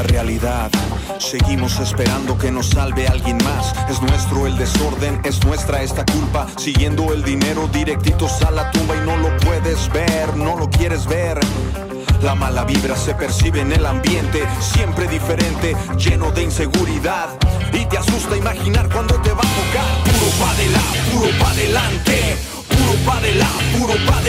la realidad. Seguimos esperando que nos salve alguien más. Es nuestro el desorden, es nuestra esta culpa. Siguiendo el dinero directitos a la tumba y no lo puedes ver, no lo quieres ver. La mala vibra se percibe en el ambiente, siempre diferente, lleno de inseguridad. Y te asusta imaginar cuando te va a tocar. Puro pa' adelante, puro pa' adelante, puro pa' adelante, puro pa'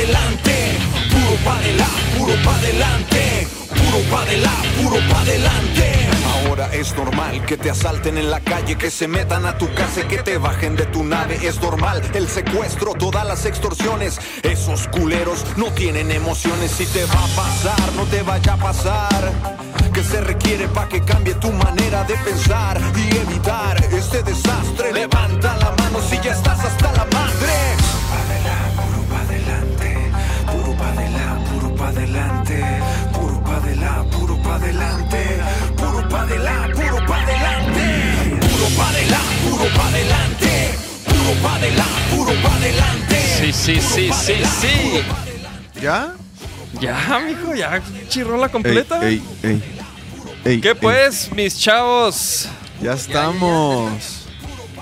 puro pa' adelante, puro pa' adelante, puro pa' adelante, puro pa' adelante. Ahora es normal que te asalten en la calle, que se metan a tu casa y que te bajen de tu nave. Es normal el secuestro, todas las extorsiones. Esos culeros no tienen emociones. Si te va a pasar, no te vaya a pasar. Que se requiere para que cambie tu manera de pensar y evitar este desastre. Levanta la mano si ya estás hasta la madre. Puro pa' adelante, puro pa' adelante, puro pa' adelante, puro pa' adelante, puro pa' adelante, puro pa' adelante, puro pa' adelante, puro pa' adelante, puro pa' adelante, puro pa' adelante, puro pa' adelante. Sí, sí, sí, sí, sí. ¿Ya? Ya, mijo, ya chirrola completa. Ey, ey, ey. ¿Qué ey. pues, mis chavos? Ya estamos.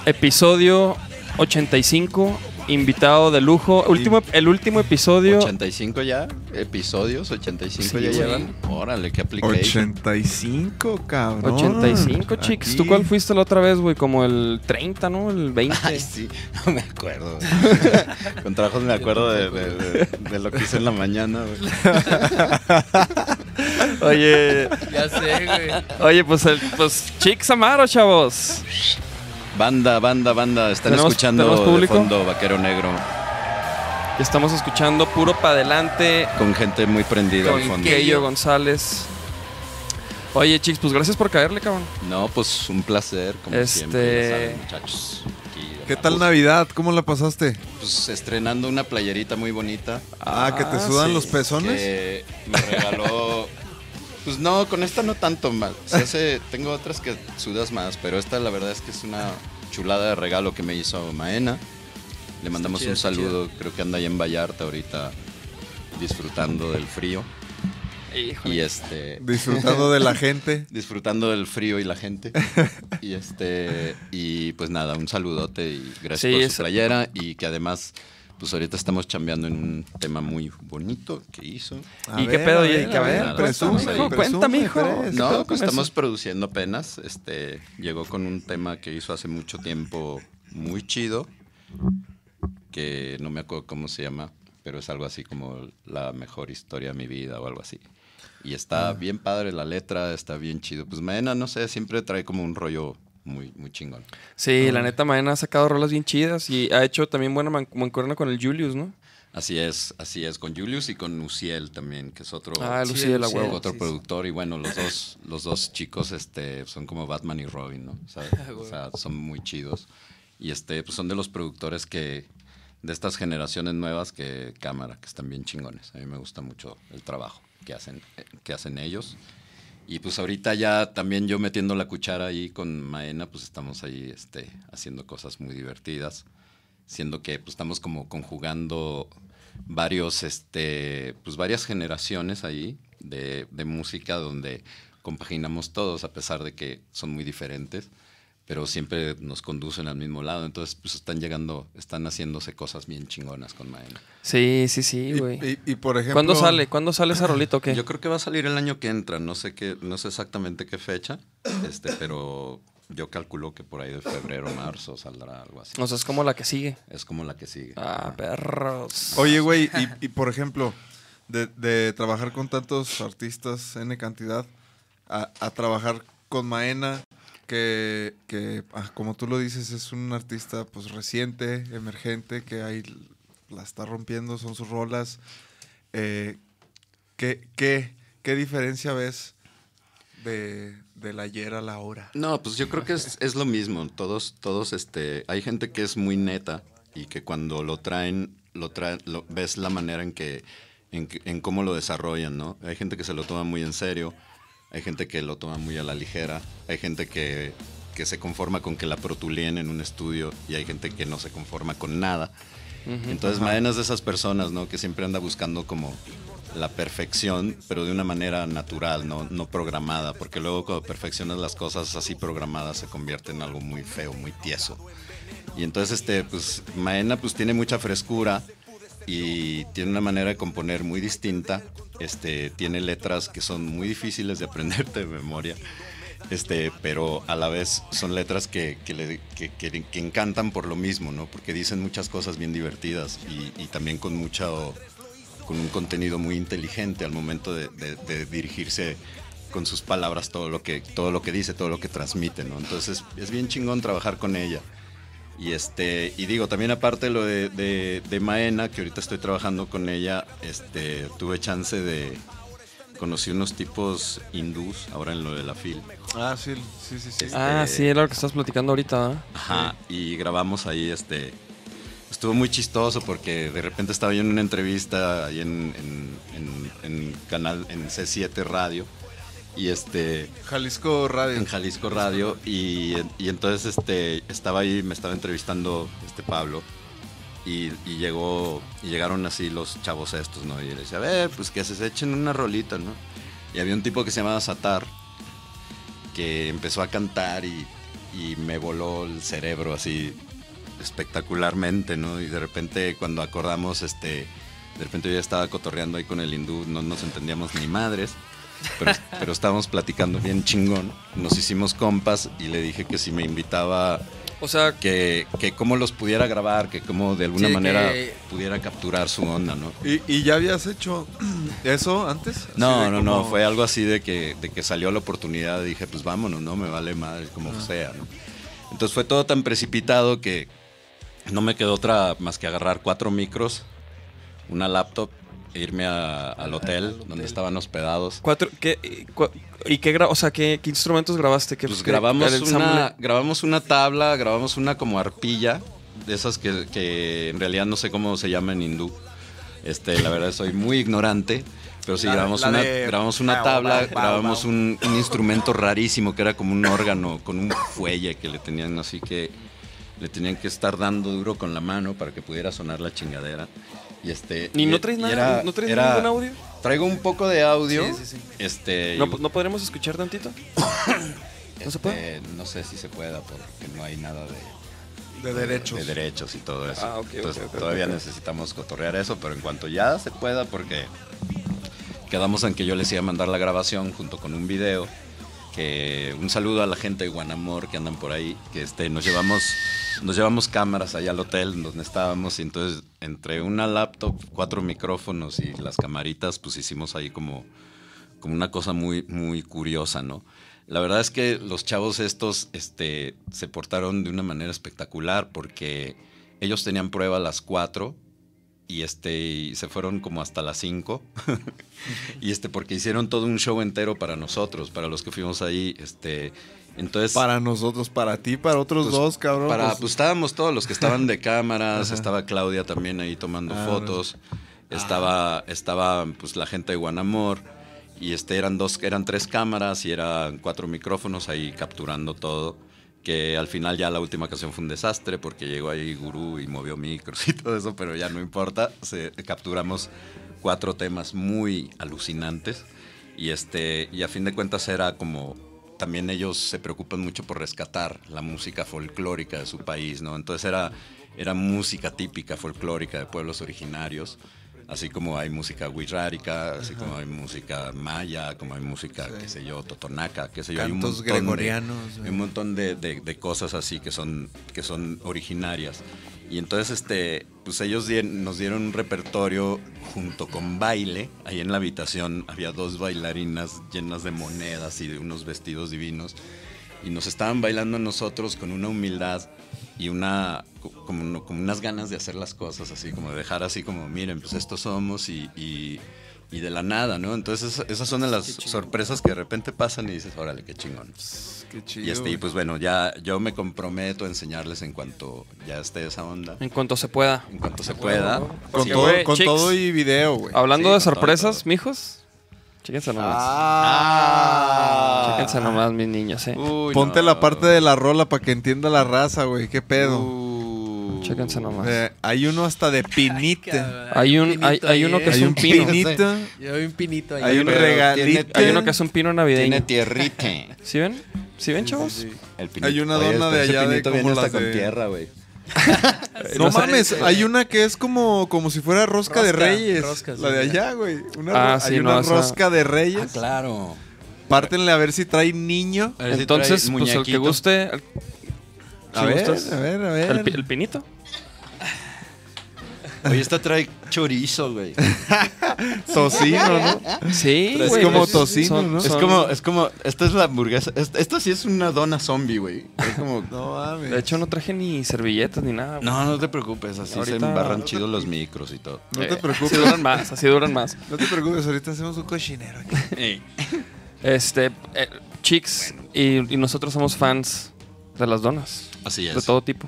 Episodio 85, invitado de lujo. Último, el último episodio. 85 ya, episodios, 85 Sí, ya güey. llevan. Órale, qué application. 85, cabrón. 85, chicos. ¿Tú cuál fuiste la otra vez, güey? Como el 30, ¿no? El 20. Ay, sí, no me acuerdo. Con trabajos me acuerdo de, de- de- de lo que hice en la mañana, güey. Oye, Ya sé, güey. oye, pues, el, pues, Chicks Amaro, chavos. Banda, banda, banda. Están ¿Tenemos- escuchando tenemos de público? fondo Vaquero Negro Estamos escuchando puro pa' adelante con gente muy prendida al con fondo. Keyo González. Oye, Chicks, pues gracias por caerle, cabrón. No, pues un placer, como Este- siempre, saben, muchachos. Aquí, ¿Qué tal Navidad? ¿Cómo la pasaste? Pues estrenando una playerita muy bonita. Ah, que te Ah, sudan sí. los pezones. que me regaló. Pues no, con esta no tanto mal. Se hace- tengo otras que sudas más, pero esta la verdad es que es una chulada de regalo que me hizo Maena. Le mandamos chido, un saludo, creo que anda ahí en Vallarta ahorita disfrutando del frío. Híjole. Y este. Disfrutando de la gente. Disfrutando del frío y la gente. Y este. Y pues nada, un saludote y gracias Sí, por su playera. Y que además, pues ahorita estamos chambeando en un tema muy bonito que hizo. A ¿Y qué pedo, a y- a ver, presume, cuéntame, hijo, cuéntame, hijo. Fres. ¿Qué No, pues estamos eso? produciendo apenas. Este, llegó con un tema que hizo hace mucho tiempo muy chido, que no me acuerdo cómo se llama, pero es algo así como la mejor historia de mi vida o algo así. Y está bien padre la letra, está bien chido. Pues Maena, no sé, siempre trae como un rollo muy, muy chingón. Sí, la neta, Maena ha sacado rolas bien chidas y ha hecho también buena man- mancuerna con el Julius, ¿no? Así es, así es, con Julius y con Uciel también, que es otro, Ah, Sí, la Luciel. huevo. otro sí, sí. productor y bueno, los dos, los dos chicos este, son como Batman y Robin, ¿no? O sea, o sea, son muy chidos. Y este, pues son de los productores que, de estas generaciones nuevas que cámara, que están bien chingones. A mí me gusta mucho el trabajo que hacen, eh, que hacen ellos. Y pues ahorita ya también yo metiendo la cuchara ahí con Maena, pues estamos ahí este, haciendo cosas muy divertidas. Siendo que pues estamos como conjugando varios, este, pues varias generaciones ahí de, de música donde compaginamos todos a pesar de que son muy diferentes, pero siempre nos conducen al mismo lado. Entonces, pues están llegando, están haciéndose cosas bien chingonas con Maena. Sí, sí, sí, güey. y- y, por ejemplo. ¿Cuándo sale? ¿Cuándo sale esa rolita o qué? Yo creo que va a salir el año que entra, no sé qué, no sé exactamente qué fecha, este, pero yo calculo que por ahí de febrero, marzo saldrá algo así. O sea, es como la que sigue. Es como la que sigue. Ah, perros. Oye, güey, y, y por ejemplo, de, de trabajar con tantos artistas, N cantidad, a, a trabajar con Maena, que, que ah, como tú lo dices, es un artista pues reciente, emergente, que ahí la está rompiendo, son sus rolas. Eh, ¿qué, qué, qué diferencia ves de, del ayer a la hora? No, pues yo creo que es, es lo mismo. Todos, todos, este, hay gente que es muy neta y que cuando lo traen, lo traen, lo- ves la manera en que, en, en cómo lo desarrollan, ¿no? Hay gente que se lo toma muy en serio, hay gente que lo toma muy a la ligera, hay gente que, que se conforma con que la protulien en un estudio y hay gente que no se conforma con nada. Entonces, Maena es de esas personas, ¿no? Que siempre anda buscando como la perfección, pero de una manera natural, no, no programada, porque luego cuando perfeccionas las cosas así programadas se convierte en algo muy feo, muy tieso. Y entonces, este, pues, Maena pues tiene mucha frescura y tiene una manera de componer muy distinta. Este, tiene letras que son muy difíciles de aprenderte de memoria. Este, pero a la vez son letras que, que, le- que- que- encantan por lo mismo, ¿no? Porque dicen muchas cosas bien divertidas y, también con mucho, con un contenido muy inteligente al momento de, de- de dirigirse con sus palabras todo lo que, todo lo que dice, todo lo que transmite, ¿no? Entonces es bien chingón trabajar con ella. Y este, y digo, también aparte de lo de, de, de Maena, que ahorita estoy trabajando con ella, este, tuve chance de conocí unos tipos hindús ahora en lo de la FIL. Ah, sí, sí, sí. sí. Este- Ah, sí, era lo que estás platicando ahorita, ¿ah? Ajá, y grabamos ahí, este, estuvo muy chistoso porque de repente estaba yo en una entrevista ahí en, en- en- en canal, en C7 Radio, y este, Jalisco Radio. en Jalisco Radio, y, y entonces este, estaba ahí, me estaba entrevistando este Pablo, y, y llegó, y llegaron así los chavos estos, ¿no? Y le decía, a ver, pues que se echen una rolita, ¿no? Y había un tipo que se llamaba Satar, que empezó a cantar y, y me voló el cerebro así espectacularmente, ¿no? Y de repente cuando acordamos, este, de repente yo ya estaba cotorreando ahí con el hindú, no nos entendíamos ni madres, pero, pero estábamos platicando bien chingón, nos hicimos compas y le dije que si me invitaba, O sea, que, que cómo los pudiera grabar, que cómo de alguna Sí, manera que- pudiera capturar su onda, ¿no? ¿Y, y ya habías hecho eso antes? No, no, no, fue algo así de que, de que salió la oportunidad, dije, pues vámonos, no me vale madre, como sea, ¿no? Entonces fue todo tan precipitado que no me quedó otra más que agarrar cuatro micros, una laptop, irme a- al hotel donde estaban hospedados. cuatro, ¿qué, y cua- ¿y qué, gra- o sea, ¿qué, qué instrumentos grabaste? ¿Qué, Pues grabamos una, grabamos una tabla, grabamos una como arpilla, de esas que, que en realidad no sé cómo se llama en hindú. Este, la verdad soy muy ignorante, pero sí La- grabamos, la una, de- grabamos una Bao, tabla, bao, bao, grabamos bao. un, un instrumento rarísimo que era como un órgano con un fuelle que le tenían así que le tenían que estar dando duro con la mano para que pudiera sonar la chingadera. Y este ¿Y y- no traes nada? era- ¿No traes era- ningún audio? Traigo un poco de audio. Sí, sí, sí. Este, ¿No, y- ¿No podremos escuchar tantito? ¿No se puede? este, no sé si se pueda porque no hay nada de, De derechos. de derechos y todo eso. Ah, ok, ok, Entonces todavía necesitamos cotorrear eso, pero en cuanto ya se pueda, porque quedamos en que yo les iba a mandar la grabación junto con un video. Un saludo a la gente de Guanamor que andan por ahí, que este, nos llevamos nos llevamos cámaras allá al hotel donde estábamos y entonces entre una laptop, cuatro micrófonos y las camaritas, pues hicimos ahí como como una cosa muy, muy curiosa, ¿no? La verdad es que los chavos estos este, se portaron de una manera espectacular porque ellos tenían prueba a las 4 y, este, y se fueron como hasta las 5. y este, porque hicieron todo un show entero para nosotros, para los que fuimos ahí. Este, entonces, Para nosotros, para ti, para otros pues, dos, cabrón. Para, pues, pues estábamos todos los que estaban de cámaras, estaba Claudia también ahí tomando Ah, fotos, estaba, estaba pues la gente de Guanamor, y este eran dos, eran tres cámaras y eran cuatro micrófonos ahí capturando todo. Que al final ya la última canción fue un desastre porque llegó ahí Gurú y movió micros y todo eso, pero ya no importa. Se, capturamos cuatro temas muy alucinantes y este y a fin de cuentas era como también ellos se preocupan mucho por rescatar la música folclórica de su país, ¿no? Entonces era, era música típica folclórica de pueblos originarios, así como hay música wixárika, así como hay música maya, como hay música, qué sé yo, totonaca, qué sé yo. hay un Cantos montón de- gregorianos, hay güey. un montón de, de- de cosas así que son, que son originarias. Y entonces este, pues ellos nos dieron un repertorio junto con baile. Ahí en la habitación había dos bailarinas llenas de monedas y de unos vestidos divinos. Y nos estaban bailando a nosotros con una humildad y una co- como, como unas ganas de hacer las cosas así, como de dejar así como, miren, pues estos somos y, y- y de la nada, ¿no? Entonces esas- esas son de las sorpresas que de repente pasan y dices, órale, qué chingón. Qué chido. Y, este, y pues bueno, ya yo me comprometo a enseñarles en cuanto ya esté esa onda, En cuanto se pueda. en cuanto se pueda. con, todo, con y video, güey. Hablando Sí, de todo, sorpresas, todo. mijos. Chéquense nomás. Ah. Chéquense nomás, mis niños, eh. Uy, Ponte no. la parte de la rola para que entienda la raza, güey. ¿Qué pedo? Uh, Chéquense nomás. Eh, hay uno hasta de pinita. Hay un, hay, hay uno que es Hay un un pino. pinito. Yo vi un pinito ahí. Hay un regalito. Hay uno que es un pino Tiene navideño. tierrite. ¿Sí ven? ¿Sí ven, chavos? El pinito. Hay una Oye, dona de ese allá de como hasta las con de- tierra, güey. No mames, hay una que es como, como si fuera rosca, de Rosca, reyes. rosca, sí. la de allá, güey. Una Ah, sí, hay no, una rosca de Ah, reyes. claro. Pártenle a ver si trae niño. A ver si Entonces, trae pues el que guste. el- A si ver, gustas, a ver, a ver. El, el pinito. Oye, esta trae chorizo, güey. Tocino, ¿no? Sí, Es güey, como pues, tocino, ¿no? Es son- como, es como, esta es la hamburguesa. es- Esta sí es una dona zombie, güey. Es como, No mames. De hecho, no traje ni servilletas ni nada. no, no te preocupes, así se Ahorita- embarran chidos los micros y todo. no te preocupes. Así duran más, así duran más. No te preocupes, ahorita hacemos un cochinero aquí. Este, eh, chicks, y, y nosotros somos fans de las donas. Así es. De todo tipo.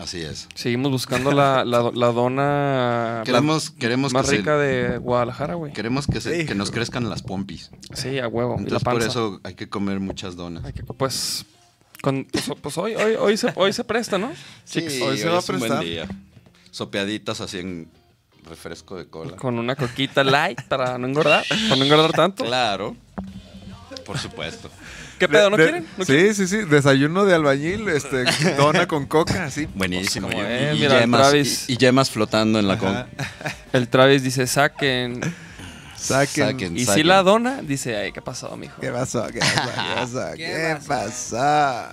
Así es. Seguimos buscando la, la, la dona Queremos, queremos, más que, rica se- de Guadalajara, güey. queremos que, se- que nos crezcan las pompis. Sí, a huevo. y la Entonces, por panza. eso hay que comer muchas donas. Hay que- pues, con- pues, pues hoy, hoy, hoy, se, hoy se presta, ¿no? Sí, hoy se va a es un buen prestar. día. Sopeaditas así en refresco de cola. Con una coquita light para no engordar, para no engordar tanto. Claro. Por supuesto. ¿Qué pedo? ¿No De- quieren? ¿No sí, sí, sí. Desayuno de albañil, este, dona con coca, así. Buenísimo. Pues y, y mira, yemas, Travis. y, y yemas flotando en la con. Ajá. El Travis dice, saquen. Saquen. Saquen. Y si la dona, dice, ay, ¿qué pasó, mijo? ¿Qué pasó? ¿Qué pasó? ¿Qué pasó? ¿Qué ¿Qué pasó?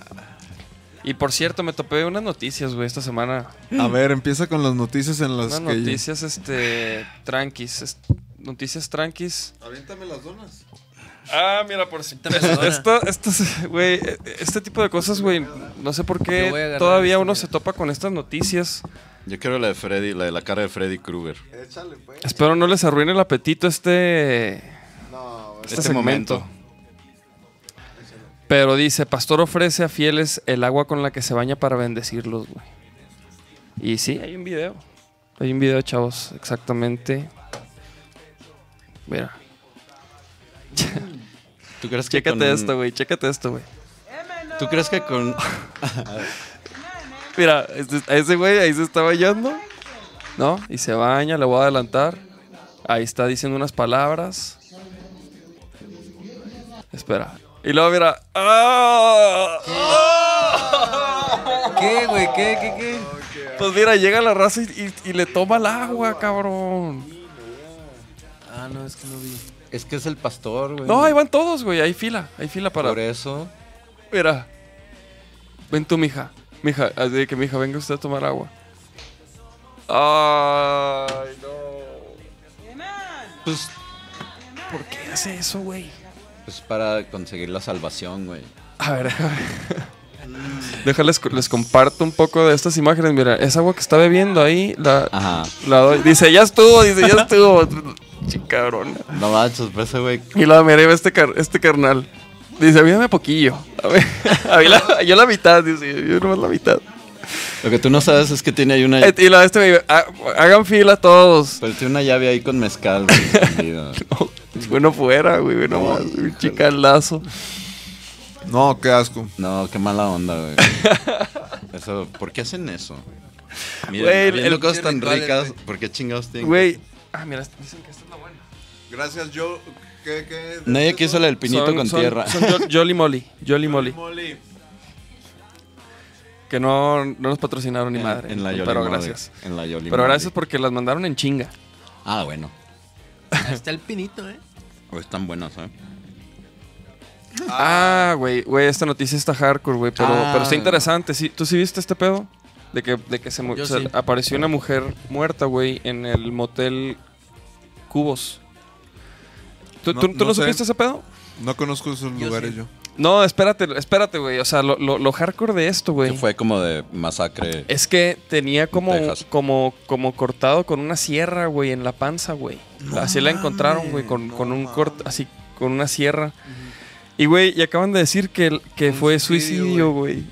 Y por cierto, me topé unas noticias, güey, esta semana. A ver, empieza con las noticias en las Unas que... noticias, este, tranquis. est- noticias tranquis. Aviéntame las donas. Ah, mira, por si. Esto, esto, es- güey, este tipo de cosas, güey, no sé por qué todavía esta, uno se topa con estas noticias. Yo quiero la de Freddy, la de la cara de Freddy Krueger. Échale, pues. Espero no les arruine el apetito este, No, este, Este momento. Pero dice, pastor ofrece a fieles el agua con la que se baña para bendecirlos, güey. Y sí, hay un video. Hay un video, chavos, exactamente. Mira, ¿Tú crees que chécate con esto, güey, chécate esto, güey. ¿Tú crees que con Mira, este- a ese güey ahí se está bañando, ¿no? Y se baña, le voy a adelantar. Ahí está diciendo unas palabras. Espera. Y luego mira. ¡Ah! ¿Qué, güey? ¿Qué, qué, qué? Pues mira, llega la raza y, y- y le toma el agua, cabrón. Ah, no, es que no vi. Es que es el pastor, güey? No, ahí van todos, güey. Hay fila, hay fila para. Por eso. Mira. Ven tú, mija. Mija, así que mija, venga usted a tomar agua. Ay, no. Pues, ¿Por qué hace eso, güey? pues para conseguir la salvación, güey. A ver, déjame. Déjales, les comparto un poco de estas imágenes. Mira, esa agua que está bebiendo ahí, la, Ajá. la doy. Dice, ya estuvo, dice, ya estuvo. Sí, cabrón. No manches, pues ese güey. Y luego, mira, este, car- este carnal. Dice, avídame poquillo. A ver, a mí la- yo la mitad, dice, yo nomás la mitad. Lo que tú no sabes es que tiene ahí una. Eh, Y la este "Ah, hagan fila todos. Pero tiene una llave ahí con mezcal, güey. escondida. Bueno fuera, güey, güey, nomás. Un chicalazo. No, qué asco. No, qué mala onda, güey. Eso, ¿por qué hacen eso? Miren, Güey, habiendo el- cosas tan rituales, ricas, güey. ¿por qué chingados tienen? Güey. Ah, mira, dicen que esta es la buena. Gracias, yo. ¿Qué, qué? Nadie quiso la del pinito Son- con son- tierra. Son Jo- Jolly Molly. Jolly Molly. Molly. Que no, no nos patrocinaron ni madre. En la Yoli pero Molly, gracias. En la Yoli Pero Molly. gracias porque las mandaron en chinga. Ah, bueno. Ahí está el pinito, ¿eh? O están buenas, ¿eh? Ah, güey, güey, esta noticia está hardcore, güey, pero, Ah. pero está interesante. ¿Sí? ¿Tú sí viste este pedo? De que, de que se, mu- Yo se- sí. apareció una mujer muerta, güey, en el motel Cubos. ¿Tú, No- tú- tú no no sé. supiste ese pedo? No conozco esos Yo lugares sí. yo. No, espérate, espérate, güey. O sea, lo, lo- lo hardcore de esto, güey. Que fue como de masacre. Es que tenía como, Texas. como, como cortado con una sierra, güey, en la panza, güey. así la encontraron, güey, con, con un corte, así, con una sierra. Y, güey, y acaban de decir que, que Un fue suicidio, güey.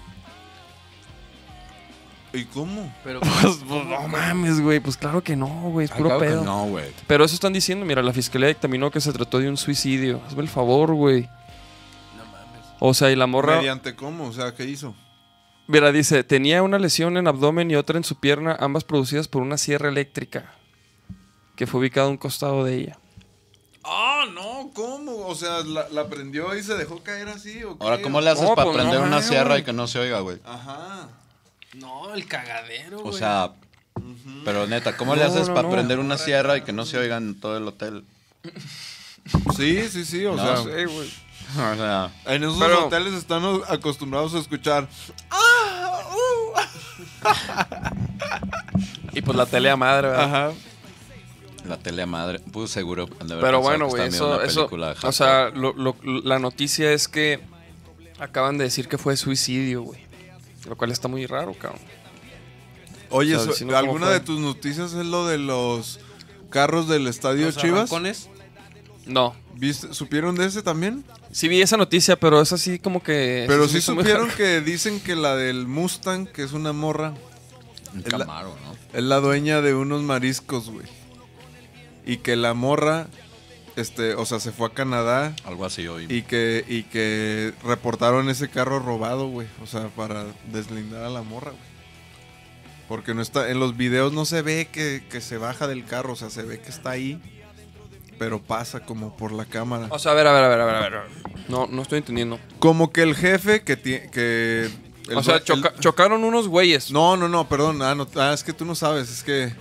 ¿Y cómo? Pero Pues, pues, no mames, güey. Pues claro que no, güey. Es Ah, puro claro que pedo. No, güey. Pero eso están diciendo. Mira, la fiscalía dictaminó que se trató de un suicidio. Hazme el favor, güey. no mames. O sea, y la morra. ¿Mediante cómo? O sea, ¿qué hizo? Mira, dice, tenía una lesión en abdomen y otra en su pierna, ambas producidas por una sierra eléctrica que fue ubicada a un costado de ella. Ah, no, ¿cómo? O sea, la, la prendió y se dejó caer así. ¿o qué? Ahora, ¿cómo le haces para pues, prender no, una güey. sierra y que no se oiga, güey? Ajá. No, el cagadero, O güey. sea, pero neta, ¿cómo le No, haces no, para no. prender una sierra y que no se oiga en todo el hotel? Sí, sí, sí, o No, sea. sí, güey. O sea, En esos Pero- hoteles están o- acostumbrados a escuchar. Y pues la tele a madre, ¿verdad? Ajá. La tele a madre, pues seguro. Pero bueno, güey, eso, eso, o sea, lo- lo- la noticia es que acaban de decir que fue suicidio, güey. Lo cual está muy raro, cabrón. Oye, O sea, so- diciendo cómo ¿alguna de tus noticias es lo de los carros del estadio Los Chivas? arrancones. No. ¿Viste- ¿Supieron de ese también? Sí vi esa noticia, pero es así como que... Pero sí supieron que dicen que la del Mustang, que es una morra, Un es la- ¿no? es la dueña de unos mariscos, güey. Y que la morra, este, o sea, se fue a Canadá Algo así hoy. y que, y que reportaron ese carro robado, güey. O sea, para deslindar a la morra, güey. Porque no está, en los videos no se ve que, que se baja del carro, o sea, se ve que está ahí, pero pasa como por la cámara. O sea, a ver, a ver, a ver, a ver, a ver. No, no estoy entendiendo. Como que el jefe que tiene, que... el o sea, due- choca- el- chocaron unos güeyes. No, no, no, perdón. Ah, no, ah, es que tú no sabes. Es que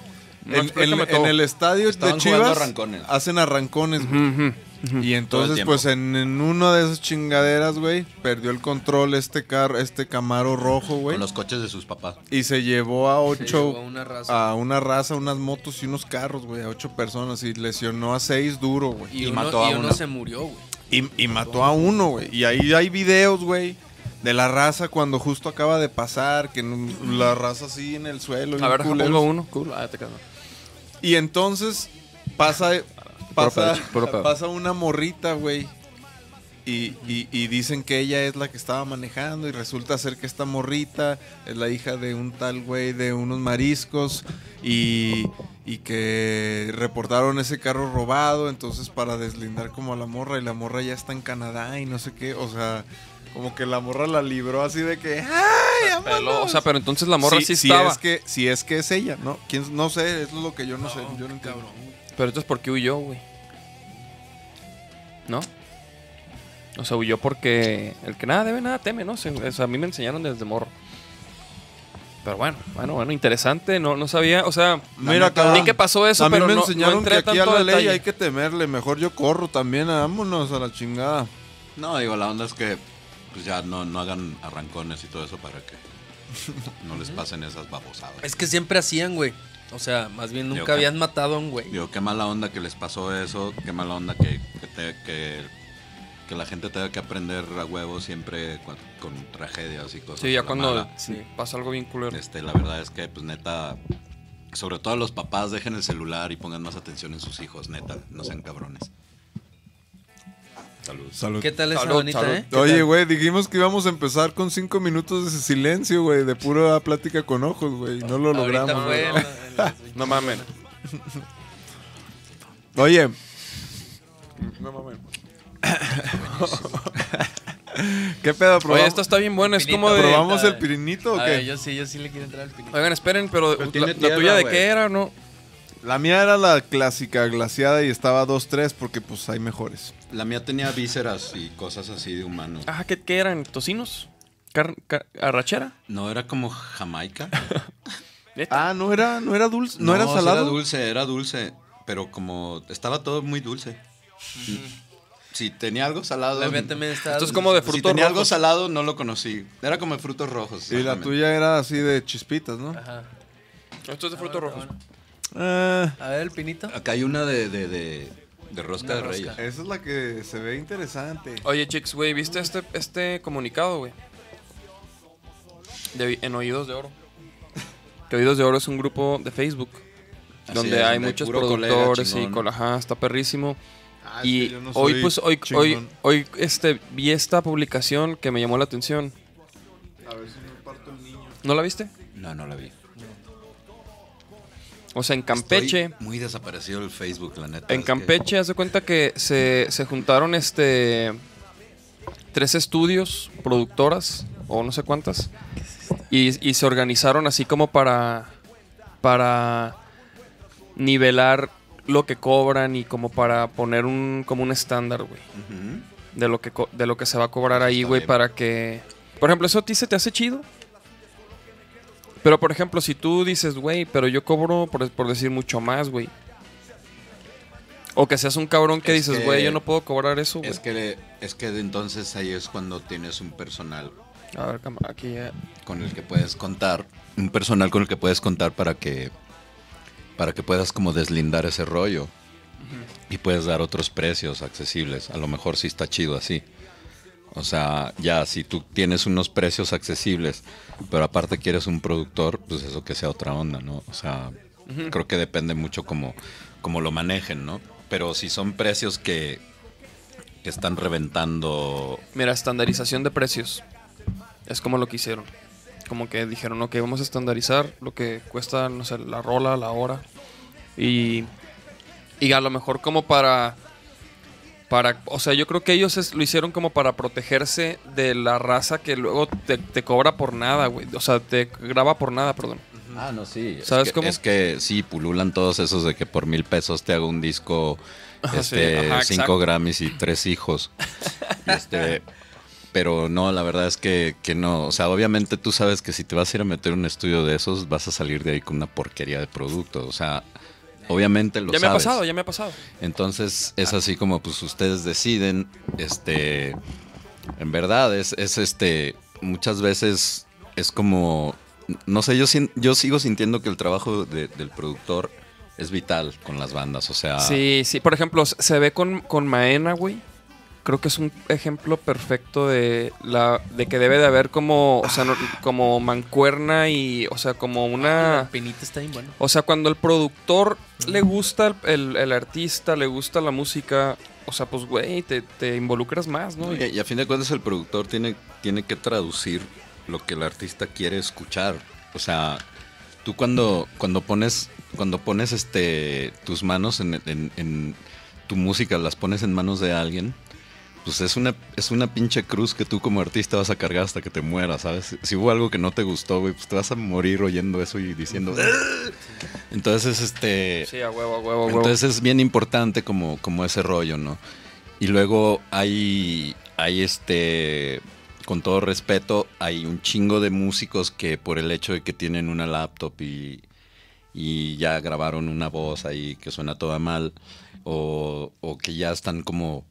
No, en, el estadio Estaban de Chivas arrancones. hacen arrancones. güey. Y entonces, pues en, en una de esas chingaderas, güey, perdió el control este carro, este Camaro rojo, güey. Con los coches de sus papás. Y se llevó a ocho, llevó a una raza. a una raza, unas motos y unos carros, güey, a ocho personas. Y lesionó a seis duro, güey. y, y uno, mató a y uno uno. se murió, güey. Y, y mató a uno, güey. Y ahí hay videos, güey, de la raza cuando justo acaba de pasar, que la raza así en el suelo. A ver, pongo uno. Cool. Ah, te quedas. Y entonces pasa, pasa, pasa una morrita, güey. Y, y- y dicen que ella es la que estaba manejando y resulta ser que esta morrita es la hija de un tal güey de unos mariscos y, y que reportaron ese carro robado, entonces para deslindar como a la morra y la morra ya está en Canadá y no sé qué, o sea, como que la morra la libró así de que, ¡ay, Pero, o sea, pero entonces la morra Si- sí si estaba. es que, si es que es ella, ¿no? ¿Quién, no sé, es lo que yo no, sé, yo no entiendo. Pero entonces, ¿por qué huyó, güey? ¿No? O sea, huyó porque el que nada debe, nada teme, ¿no? Se- o sea, a mí me enseñaron desde morro. Pero bueno, bueno, bueno, interesante. No, no sabía, o sea, Mira, ni cabrón. que pasó eso, a mí pero me no, no enseñaron entré que aquí a la ley detalle. hay que temerle. Mejor yo corro también. Vámonos a la chingada. No, digo, la onda es que pues ya no, no hagan arrancones y todo eso para que no les pasen esas babosadas. Es que siempre hacían, güey. O sea, más bien nunca habían matado a un güey. Digo, qué mala onda que les pasó eso, qué mala onda que, que, te- que, que la gente tenga que aprender a huevo siempre con, con tragedias y cosas. Sí, ya cuando sí, pasa algo bien culero. Este, la verdad es que, pues neta, sobre todo los papás dejen el celular y pongan más atención en sus hijos, neta, no sean cabrones. Salud. Salud. ¿Qué tal esa Salud, bonita, salud. eh? ¿Qué Oye, güey, dijimos que íbamos a empezar con cinco minutos de silencio, güey, de pura plática con ojos, güey. No lo Ahorita logramos. fue ¿no? en la- en la- No mames. Oye, No mames. ¿qué pedo? Oye, ¿Probamos, esta está bien buena, es como de... ¿probamos el pirinito o A qué? ver, yo sí, yo sí le quiero entrar al pinito. Oigan, esperen, pero, Pero la, tuya de qué era, ¿no? La mía era la clásica glaciada y estaba 2-3 porque pues hay mejores. La mía tenía vísceras y cosas así de humano. Ah, ¿qué, qué eran? ¿Tocinos? Car- car- ¿Arrachera? No era como Jamaica. Ah, no era, no era dulce, no, era salado. Era dulce, era dulce, pero como estaba todo muy dulce. Si tenía algo salado. La mía también está Esto es como de Si frutos tenía algo salado, no lo conocí. Era como de frutos rojos. Y la tuya era así de chispitas, ¿no? Ajá. Esto es de frutos rojos. Ah, A ver, el pinito. Acá hay una de, de, de, de rosca Una de rosca. reyes. esa es la que se ve interesante. Oye, chicos, güey, ¿viste este, este comunicado, güey? De- en Oídos de Oro. Que Oídos de Oro es un grupo de Facebook. Así donde es, hay donde hay muchos puro colega productores y chingón. con ajá, está perrísimo. Ah, es y que yo no hoy, soy pues, hoy, hoy, chingón. hoy, este, vi esta publicación que me llamó la atención. A ver si me parto el niño. ¿No la viste? No, no la vi. O sea, en Campeche. Estoy muy desaparecido el Facebook, la neta. En que- Campeche, haz de cuenta que se, se juntaron este tres estudios, productoras, o no sé cuántas, Y, y se organizaron así como para. para nivelar lo que cobran y como para poner un como un estándar, güey. De lo que de lo que se va a cobrar ahí, güey, para que. Por ejemplo, ¿eso a ti se te hace chido? Pero, por ejemplo, si tú dices, güey, pero yo cobro, por, por decir, mucho más, güey. O que seas un cabrón que Es dices, güey, yo no puedo cobrar eso, güey. Es que, es que de entonces ahí es cuando tienes un personal A ver, aquí ya. con el que puedes contar, un personal con el que puedes contar para que para que puedas como deslindar ese rollo y puedes dar otros precios accesibles. A lo mejor sí está chido así. O sea, ya si tú tienes unos precios accesibles, pero aparte quieres un productor, pues eso que sea otra onda, ¿no? O sea, creo que depende mucho como, como lo manejen, ¿no? Pero si son precios que, que están reventando Mira, estandarización de precios. Es como lo que hicieron. Como que dijeron, ok, vamos a estandarizar lo que cuesta, no sé, la rola, la hora. Y, y a lo mejor como para... Para, o sea, yo creo que ellos es- lo hicieron como para protegerse de la raza que luego te, te cobra por nada, güey. O sea, te graba por nada, perdón. Ah, no, sí. ¿Sabes es que, cómo? Es que sí, pululan todos esos de que por mil pesos te hago un disco, este, sí, ajá, cinco exacto. Grammys y tres hijos. Y este, pero no, la verdad es que, que no. O sea, obviamente tú sabes que si te vas a ir a meter un estudio de esos, vas a salir de ahí con una porquería de producto. O sea, obviamente lo ya me ha pasado, ya me ha pasado. Entonces es así como pues ustedes deciden, este, en verdad es, es este, muchas veces es como, no sé, yo, yo sigo sintiendo que el trabajo de- del productor es vital con las bandas, o sea, Sí, sí. Por ejemplo, se ve con, con Maena, güey. Creo que es un ejemplo perfecto de la de que debe de haber como, o sea, no- como mancuerna y, o sea, como La una... pinita está bien bueno. O sea, cuando el productor le gusta el, el- el artista, le gusta la música, o sea, pues, güey, te, te involucras más, ¿no? y, y a fin de cuentas el productor tiene, tiene que traducir lo que el artista quiere escuchar, o sea, tú cuando, cuando pones, cuando pones este, tus manos en, en- en tu música, las pones en manos de alguien, pues es una, es una pinche cruz que tú como artista vas a cargar hasta que te mueras, ¿sabes? Si hubo algo que no te gustó, güey, pues te vas a morir oyendo eso y diciendo... "Ugh". Entonces, este... Sí, a huevo, a huevo, a huevo. Entonces es bien importante como, como ese rollo, ¿no? Y luego hay, hay este, con todo respeto, hay un chingo de músicos que por el hecho de que tienen una laptop y, y ya grabaron una voz ahí que suena toda mal, o, o que ya están como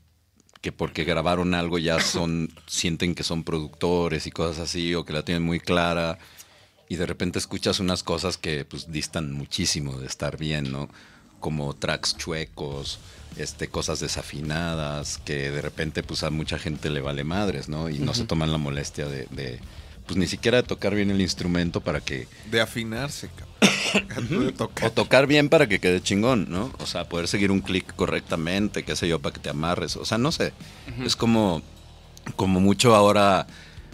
que porque grabaron algo ya son, sienten que son productores y cosas así, o que la tienen muy clara, y de repente escuchas unas cosas que pues distan muchísimo de estar bien, ¿no? Como tracks chuecos, este, cosas desafinadas, que de repente pues a mucha gente le vale madres, ¿no? Y no se toman la molestia de, de, pues ni siquiera de tocar bien el instrumento para que De afinarse, cabrón. De tocar. o tocar bien para que quede chingón, ¿no? O sea, poder seguir un clic correctamente, qué sé yo, para que te amarres. O sea, no sé. Es como, como mucho ahora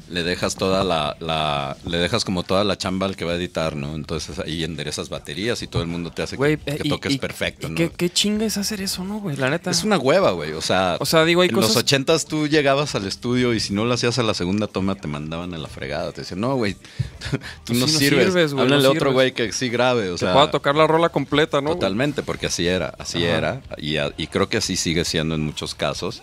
le dejas toda la, la- le dejas como toda la chamba al que va a editar, ¿no? Entonces ahí enderezas baterías y todo el mundo te hace Güey, que, eh, que y- toques y- perfecto, y ¿no? ¿qué, qué chinga es hacer eso, ¿no, güey? La neta. Es una hueva, güey. O sea, O sea, digo, hay en cosas... los ochentas tú llegabas al estudio y si no lo hacías a la segunda toma te mandaban a la fregada. Te decían, no, güey, tú sí no no sirves. sirves, güey, Háblale no otro sirves. güey que sí grabe. O Te sea, puedo tocar la rola completa, ¿no? Totalmente, porque así era, así Ajá. era. Y, y creo que así sigue siendo en muchos casos.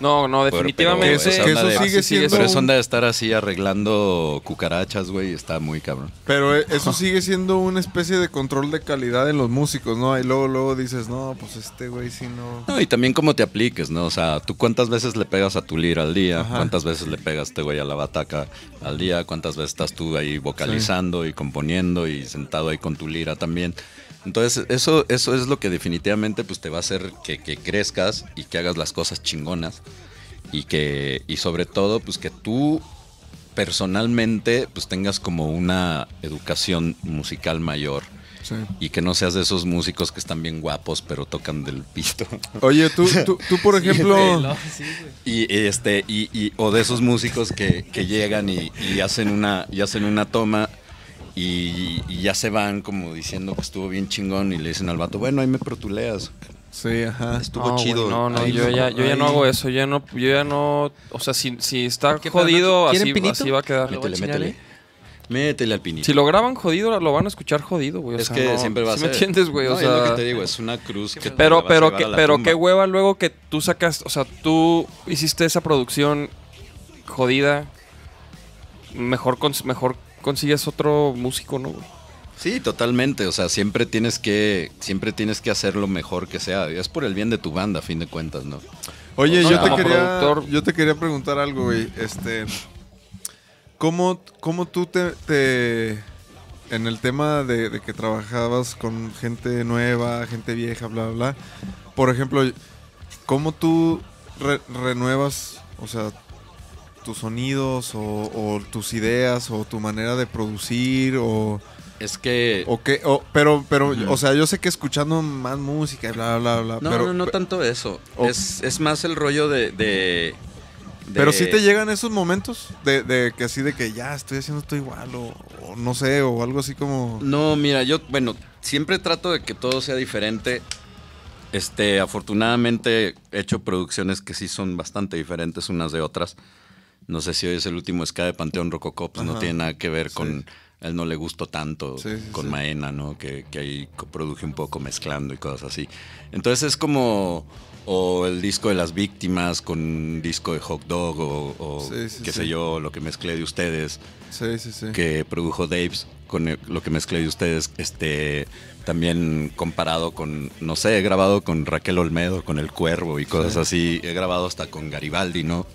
No, no, definitivamente. pero Que eso de- sigue siendo- Pero eso onda de estar así arreglando cucarachas, güey, está muy cabrón. Pero eh, eso sigue siendo una especie de control de calidad en los músicos, ¿no? Y luego, luego dices, no, pues este güey sí no. No, y también cómo te apliques, ¿no? O sea, tú cuántas veces le pegas a tu lira al día, Ajá. cuántas veces le pegas este güey a la bataca al día, cuántas veces estás tú ahí vocalizando y componiendo y sentado ahí con tu lira también. Entonces, eso, eso es lo que definitivamente pues, te va a hacer que, que crezcas y que hagas las cosas chingonas. Y que, y sobre todo, pues que tú personalmente pues tengas como una educación musical mayor. Sí. Y que no seas de esos músicos que están bien guapos, pero tocan del pito. Oye, tú, tú, tú por ejemplo. Sí, güey. Y este, y, y- o de esos músicos que, que llegan y, y hacen una, y hacen una toma y, y ya se van como diciendo que estuvo bien chingón y le dicen al vato, bueno, ahí me protuleas. Sí, ajá. Estuvo No, chido. no, no, ahí yo, no- ya, yo ya no hago eso. Yo ya no, yo ya no. O sea, si, si está ¿Qué pedo, jodido, así, así va a quedar. ¿Le voy a Métele, métele. eh? Métele al pinito. Si lo graban jodido, lo van a escuchar jodido, güey. o es sea, que no- siempre va a ¿sí ser. me entiendes, güey? O es lo que te digo, es una cruz que te la pero, pero, que, a la pero tumba. qué hueva luego que tú sacas, o sea, tú hiciste esa producción jodida, mejor, mejor consigues otro músico, ¿no? Sí, totalmente. O sea, siempre tienes que, siempre tienes que hacer lo mejor que sea. Es por el bien de tu banda, a fin de cuentas, ¿no? Oye, O yo te quería productor- yo te quería preguntar algo, güey. Este ¿Cómo, cómo tú te, te- en el tema de, de que trabajabas con gente nueva, gente vieja, bla, bla, bla? Por ejemplo, ¿cómo tú re- renuevas, o sea, tus sonidos o, o tus ideas o tu manera de producir o, Es que... o pero, pero, o sea, yo sé que escuchando más música y bla, bla, bla, No, pero, no, no tanto eso. Es, es más el rollo de... de- Pero de- sí te llegan esos momentos de, de que así de que ya estoy haciendo esto igual o, o no sé, o algo así como... No, mira, yo, bueno, siempre trato de que todo sea diferente. Este, afortunadamente he hecho producciones que sí son bastante diferentes unas de otras. No sé si hoy es el último ska de Panteón Rococó, pues no tiene nada que ver Sí. con... A él no le gustó tanto Sí, sí, con. Maena, ¿no? Que, que ahí produje un poco mezclando y cosas así. Entonces es como... O el disco de las víctimas con un disco de Hot Dog o, o Sí, sí, qué sí. sé yo, lo que mezclé de ustedes Sí, sí, sí. que produjo Daves con el- lo que mezclé de ustedes, este también comparado con, no sé, he grabado con Raquel Olmedo, con El Cuervo y cosas así, he grabado hasta con Garibaldi, ¿no?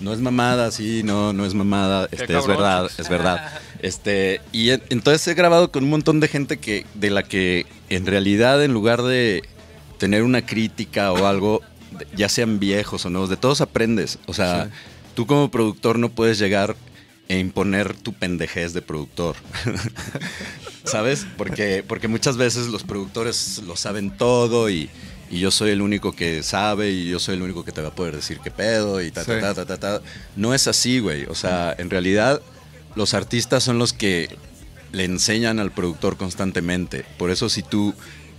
No es mamada, sí, no, no es mamada, este, es verdad, es verdad. Este, y en- entonces he grabado con un montón de gente que, de la que en realidad en lugar de tener una crítica o algo, ya sean viejos o nuevos, de todos aprendes. O sea, Sí. tú como productor no puedes llegar e imponer tu pendejez de productor. ¿Sabes? Porque, porque muchas veces los productores lo saben todo y, y yo soy el único que sabe y yo soy el único que te va a poder decir qué pedo y ta, ta, Sí. ta, ta, ta, ta. No es así, güey. O sea, en realidad los artistas son los que le enseñan al productor constantemente. Por eso si tú,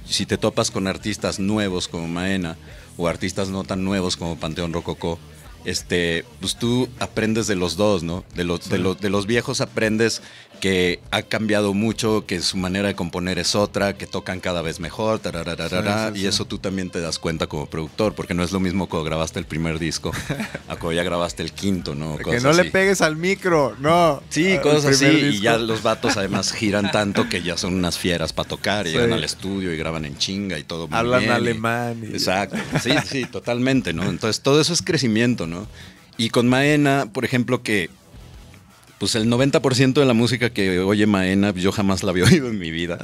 si te topas con artistas nuevos como Maena o artistas no tan nuevos como Panteón Rococó, este, pues tú aprendes de los dos, ¿no? De los, de los, de los viejos aprendes que ha cambiado mucho, que su manera de componer es otra, que tocan cada vez mejor, tarararara, Sí, sí, y eso tú también te das cuenta como productor, porque no es lo mismo cuando grabaste el primer disco a cuando ya grabaste el quinto, ¿no? que no le pegues al micro, no. Sí, El cosas así. Y ya los vatos además giran tanto que ya son unas fieras para tocar. Y llegan al estudio y graban en chinga y todo muy Hablan bien, y- alemán y- Exacto. Sí, sí, totalmente, ¿no? Entonces todo eso es crecimiento, ¿no? Y con Maena, por ejemplo, que pues el 90% de la música que oye Maena, yo jamás la había oído en mi vida.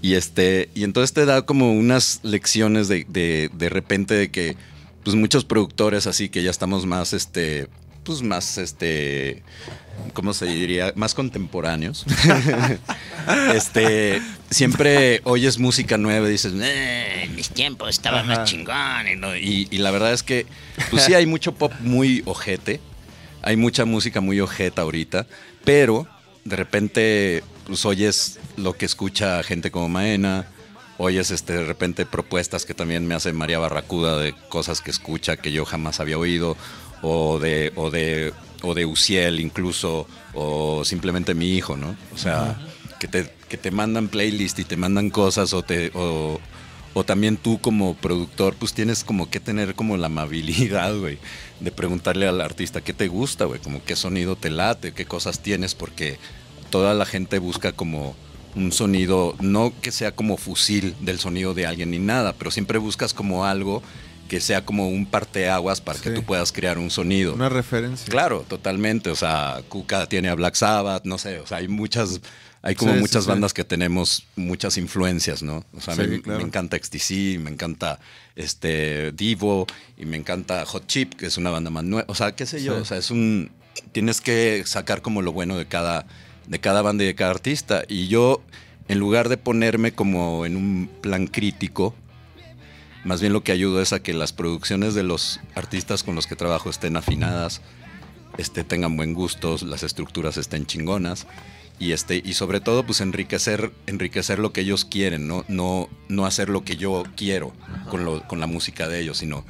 Y este, y entonces te da como unas lecciones de, de, de repente de que, pues muchos productores así que ya estamos más, este, pues más, este, ¿cómo se diría? Más contemporáneos. este, siempre oyes música nueva y dices, "Eh, en mis tiempos estaba Ajá. más chingón. Y, y la verdad es que, pues sí hay mucho pop muy ojete. Hay mucha música muy ojeta ahorita, pero de repente pues oyes lo que escucha gente como Maena, oyes este, de repente propuestas que también me hace María Barracuda de cosas que escucha que yo jamás había oído, o de, o de, o de Uciel incluso, o simplemente mi hijo, ¿no? O sea, que te, que te mandan playlist y te mandan cosas, o te, o, o también tú como productor, pues tienes como que tener como la amabilidad, güey, de preguntarle al artista qué te gusta, güey, como qué sonido te late, qué cosas tienes, porque toda la gente busca como un sonido, no que sea como fusil del sonido de alguien ni nada, pero siempre buscas como algo que sea como un parteaguas para que tú puedas crear un sonido. Una referencia. Claro, totalmente. O sea, Kuka tiene a Black Sabbath, no sé, o sea, hay muchas, hay como Sí, muchas sí. bandas que tenemos muchas influencias, ¿no? O sea, me, claro. me encanta XTC, me encanta este Divo y me encanta Hot Chip, que es una banda más nueva. O sea, qué sé yo, o sea, es un tienes que sacar como lo bueno de cada de cada banda y de cada artista y yo en lugar de ponerme como en un plan crítico, más bien lo que ayudo es a que las producciones de los artistas con los que trabajo estén afinadas, este, tengan buen gusto, las estructuras estén chingonas y este y sobre todo pues enriquecer enriquecer lo que ellos quieren, no no no hacer lo que yo quiero con lo- con la música de ellos, sino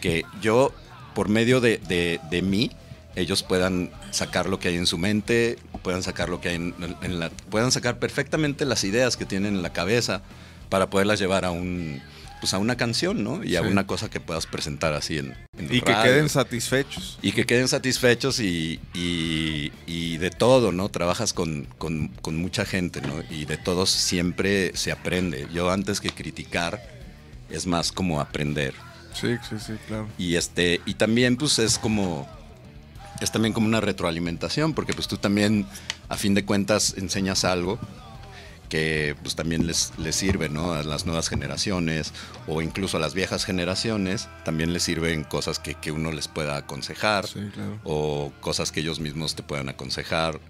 que yo por medio de, de- de mí ellos puedan sacar lo que hay en su mente, puedan sacar lo que hay en, en la, puedan sacar perfectamente las ideas que tienen en la cabeza para poderlas llevar a un pues a una canción, ¿no? Y a Sí. una cosa que puedas presentar así en, en Y que queden satisfechos. y que queden satisfechos y, y- y de todo, ¿no? Trabajas con, con- con mucha gente, ¿no? Y de todos siempre se aprende. Yo antes que criticar es más como aprender. Sí, sí, sí, claro. Y este, y también pues es como es también como una retroalimentación, porque pues tú también a fin de cuentas enseñas algo que pues también les, les sirve, ¿no? A las nuevas generaciones o incluso a las viejas generaciones también les sirven cosas que, que uno les pueda aconsejar Sí, claro. o cosas que ellos mismos te puedan aconsejar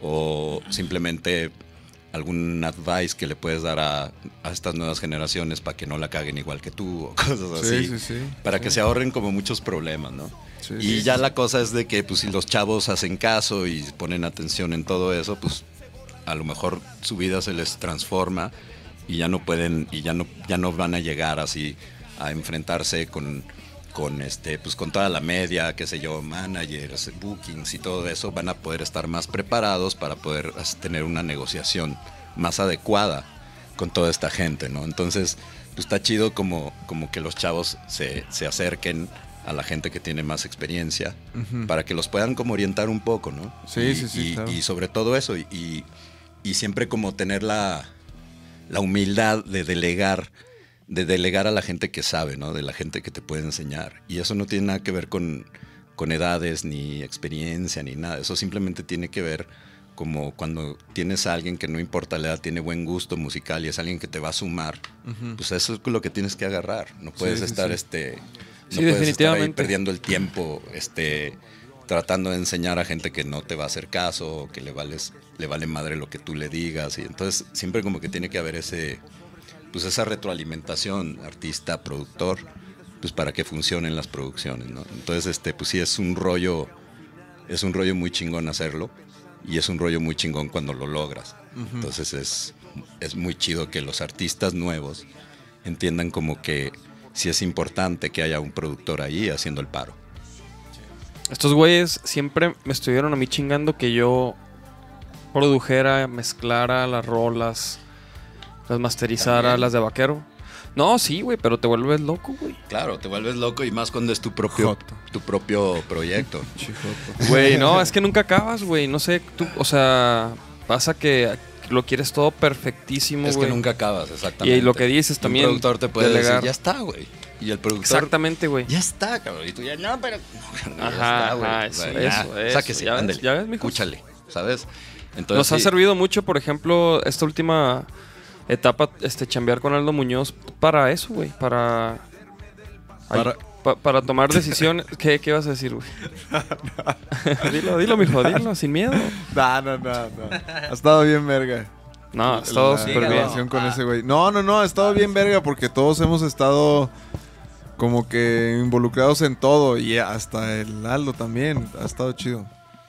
o simplemente algún advice que le puedes dar a, a estas nuevas generaciones para que no la caguen igual que tú o cosas Sí, así. sí, sí. Para que se ahorren como muchos problemas, ¿no? Y ya la cosa es de que pues si los chavos hacen caso y ponen atención en todo eso, pues a lo mejor su vida se les transforma y ya no pueden y ya no ya no van a llegar así a enfrentarse con con este pues con toda la media, qué sé yo, managers, bookings y todo eso, van a poder estar más preparados para poder tener una negociación más adecuada con toda esta gente, ¿no? Entonces, pues está chido como, como que los chavos se, se acerquen a la gente que tiene más experiencia para que los puedan como orientar un poco, ¿no? Sí, y, sí, sí, y- claro. y sobre todo eso, y, y- y siempre como tener la, la humildad de delegar, de delegar a la gente que sabe, ¿no? De la gente que te puede enseñar. Y eso no tiene nada que ver con, con edades, ni experiencia, ni nada. Eso simplemente tiene que ver como cuando tienes a alguien que no importa la edad, tiene buen gusto musical y es alguien que te va a sumar, pues eso es lo que tienes que agarrar. No puedes sí, estar sí. este no puedes estar ahí perdiendo el tiempo, este tratando de enseñar a gente que no te va a hacer caso, o que le vales, le vale madre lo que tú le digas. Y entonces siempre como que tiene que haber ese, pues esa retroalimentación, artista, productor, pues para que funcionen las producciones, ¿no? Entonces, este, pues sí es un rollo, es un rollo muy chingón hacerlo, y es un rollo muy chingón cuando lo logras. Entonces es, es muy chido que los artistas nuevos entiendan como que sí es importante que haya un productor ahí haciendo el paro. Estos güeyes siempre me estuvieron a mí chingando que yo produjera, mezclara las rolas, las masterizara, También. las de vaquero. No, sí, güey, pero te vuelves loco, güey. Claro, te vuelves loco y más cuando es tu propio, Joto. tu propio proyecto. Güey, no, es que nunca acabas, güey. No sé, tú, o sea, pasa que lo quieres todo perfectísimo, es güey. que nunca acabas, exactamente. Y lo que dices también, Un productor te puede delegar. decir, ya está, güey. Y el productor, Exactamente, güey. ya está, cabrón. Y tú ya, no, pero. no, ya Ajá, está, güey. ajá, O sea, eso, ya, eso, eso. Sáquese, Ya ves, ándele. ya ves, mijo. Escúchale, ¿sabes? Entonces, Nos ha servido mucho, por ejemplo, esta última etapa, este, chambear con Aldo Muñoz para eso, güey, para... Ay, Para- pa- para tomar decisiones. ¿Qué, ¿Qué vas a decir, güey? dilo, dilo, mijo, dilo, sin miedo. No, no, no, no. Ha estado bien verga. No, ha estado súper bien. con ese güey. No, no, no, ha estado bien verga porque todos hemos estado como que involucrados en todo y hasta el Aldo también. Ha estado chido.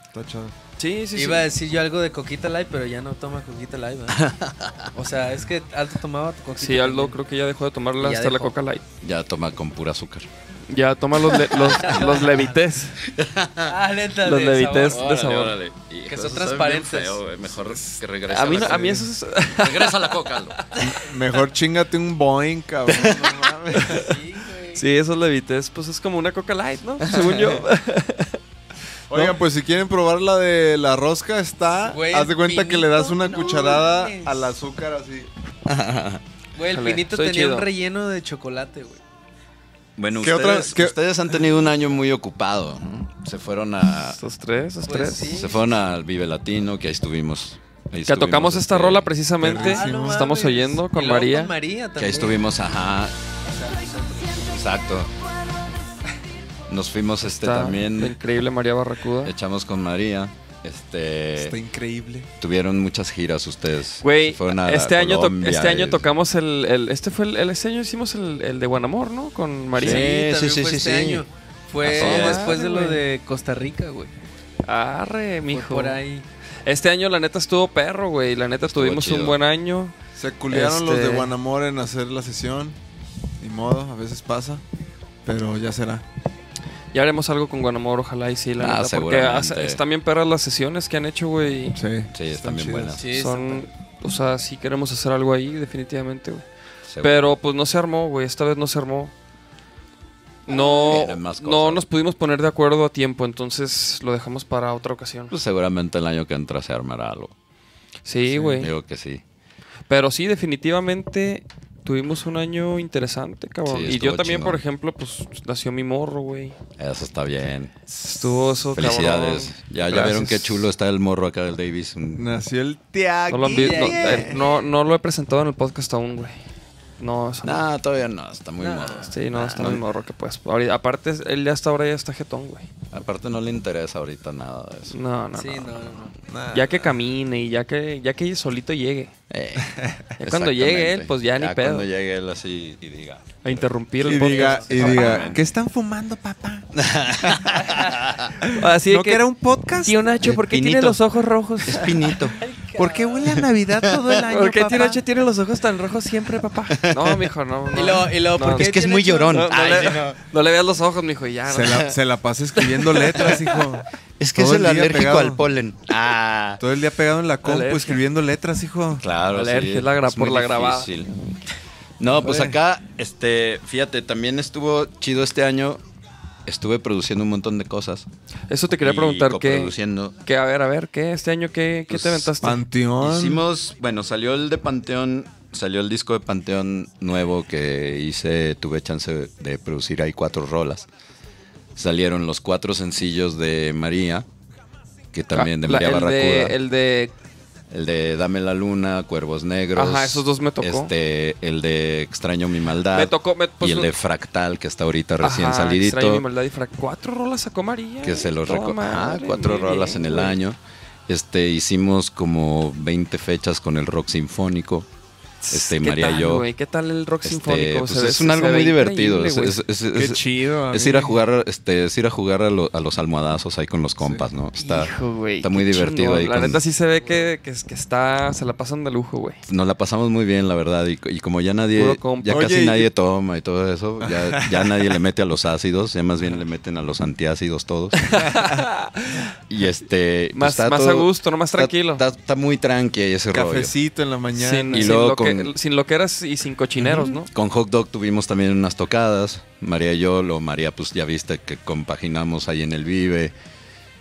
Está chido. Sí, sí, sí. Iba a decir yo algo de Coquita Light, pero ya no toma Coquita Light, ¿verdad? o sea, es que Aldo tomaba Coquita Sí, Aldo también. creo que ya dejó de tomarla hasta la. Coca Light. Ya toma con pura azúcar. Ya toma los, le- los, los levités. Ah, neta, Los de levités. sabor. de sabor. Que son transparentes. Mejor que regrese A mí, la no- a mí eso es... Regresa a la coca, Aldo. Mejor chingate un Boeing, cabrón. No mames. Sí. Sí, esos levités, pues es como una Coca Light, ¿no? Según yo. Oigan, pues si quieren probar la de la rosca, está. Güey, haz de cuenta que le das una no cucharada al azúcar así. Güey, el pinito tenía chido. un relleno de chocolate, güey. Bueno, ¿Qué ustedes, otra- qué- ustedes han tenido un año muy ocupado. ¿no? Se fueron a Esos tres, esos Pues tres. sí. se fueron al Vive Latino, que ahí estuvimos. ahí Que tocamos esta este, rola precisamente. Ah, no Estamos mames. oyendo con María. Con María Que ahí estuvimos, ajá. Exacto. Nos fuimos este Está también. increíble María Barracuda. Echamos con María. Este Está increíble. tuvieron muchas giras ustedes. Güey, este año, Colombia este año tocamos el, el- este fue el, el- este año hicimos el, el de Buenamor, ¿no? Con María. Sí, Sí, sí, fue sí, este sí. año. Fue después de lo de Costa Rica, güey. Arre, Fue mijo. por ahí. Este año la neta estuvo perro, güey. La neta Estuvo tuvimos chido. un buen año. Se culiaron los de Este- Guanamor en hacer la sesión. Ni modo, a veces pasa. Pero ya será. Ya haremos algo con Guanamor, ojalá y sí, la Ah, neta, porque hace- están bien perras las sesiones que han hecho, güey. Sí, Sí, están bien chidas. buenas. Sí, Son, o sea, sí queremos hacer algo ahí, definitivamente, güey. Pero pues no se armó, güey. Esta vez no se armó. No, no nos pudimos poner de acuerdo a tiempo, entonces lo dejamos para otra ocasión. Pues seguramente el año que entra se armará algo. Sí, güey. Digo que sí. Pero sí, definitivamente tuvimos un año interesante, cabrón. Sí, y yo también, por ejemplo, pues nació mi morro, güey. Eso está bien. Estuvo eso, Felicidades. cabrón. Ya, ya vieron qué chulo está el morro acá del Davis. Nació el Tiago. No no, eh, no- no lo he presentado en el podcast aún, güey. No, eso no. Nah, todavía no, está muy morro. Sí, no, está no. muy morro que pues. ahorita- aparte, él ya hasta ahora ya está jetón, güey. Aparte no le interesa ahorita nada de eso. No, no, Sí, no. no, no. Nah. Ya que camine y ya que, ya que solito llegue. Eh, Ya cuando llegue él, pues ya ni pedo. cuando llegue él así y diga. A interrumpir el Y diga, podcast. y diga. ¿qué están fumando, papá? Así ¿No que era un podcast? Tío Nacho, ¿por qué tiene los ojos rojos? Pinito. ¿Por qué huele a Navidad todo el año, ¿Por qué Nacho tiene los ojos tan rojos siempre, papá? No, mijo, no. no. Y luego, y luego, No, ¿por qué es que es muy llorón. No, no Ay, le, sí, no. no le veas los ojos, mijo, y ya. Se no. la, se la pasa escribiendo letras, hijo. Es que Todo es el alérgico pegado. al polen. Ah. Todo el día pegado en la compu Alergia. escribiendo letras, hijo. Claro, Alergia, sí. es la gra- es por la grabada. difícil. No, pues acá, este, fíjate, también estuvo chido este año. Estuve produciendo un montón de cosas. Eso te quería preguntar, ¿qué, qué? A ver, a ver, ¿qué? ¿Este año qué, qué te Pues, aventaste? Panteón. Hicimos, bueno, salió el de Panteón, salió el disco de Panteón nuevo que hice, tuve chance de producir ahí cuatro rolas. Salieron los cuatro sencillos de María, que también de Ah, la- María el Barracuda. de, el de El de Dame la Luna, Cuervos Negros. Ajá, esos dos me tocó. Este, el de Extraño mi maldad. Me tocó, me- pues, y el de Fractal, que está ahorita recién Ajá, salidito. Extraño mi maldad y fra- Cuatro rolas sacó María. que se los Toda reco- Ah, cuatro rolas bien, en el güey. año. Este, hicimos como 20 fechas con el rock sinfónico. Este, ¿Qué María tal, y yo. ¿Qué tal el rock Este, sinfónico? pues es un algo muy divertido. Es, güey. es- es- Qué chido. es ir a jugar, este, es ir a jugar a, lo- a los almohadazos ahí con los compas, ¿no? Está, Hijo, está muy divertido ahí. La con- neta sí se ve que, que, que está, se la pasan de lujo, güey. Nos la pasamos muy bien, la verdad. Y, y como ya nadie, ya Oye, casi y- nadie toma y todo eso, ya, ya nadie le mete a los ácidos, ya más bien le meten a los antiácidos todos. y este. pues Más- está más a gusto, no más tranquilo. Está, está muy tranqui ese rollo. Cafecito en la mañana. Y luego con- sin loqueras y sin cochineros, ¿no? Con Hot Dog tuvimos también unas tocadas. María y yo, lo María, pues ya viste que compaginamos ahí en el Vive.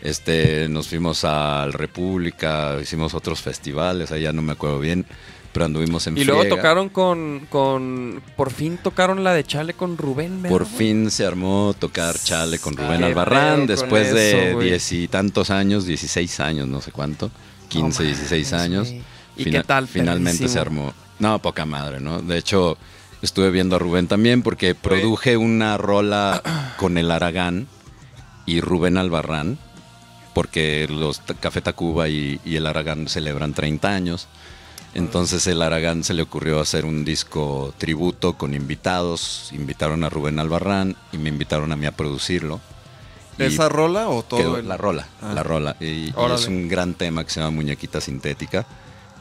Este, nos fuimos al República, hicimos otros festivales, allá no me acuerdo bien, pero anduvimos en Y luego friega. tocaron con, con. Por fin tocaron la de Chale con Rubén, ¿verdad, Por fin se armó tocar Chale con Rubén Albarrán después de diez y tantos años, 16 años, no sé cuánto, 15, No 16 mames, años. ¿Y qué tal? Finalmente se armó. No, poca madre, ¿no? De hecho, estuve viendo a Rubén también porque produje una rola con el Aragán y Rubén Albarrán, porque los Café Tacuba y, y el Aragán celebran 30 años. Entonces el Aragán se le ocurrió hacer un disco tributo con invitados. Invitaron a Rubén Albarrán y me invitaron a mí a producirlo. ¿Esa rola o todo? el- la rola, Ah. la rola. Y, y es un gran tema que se llama Muñequita Sintética,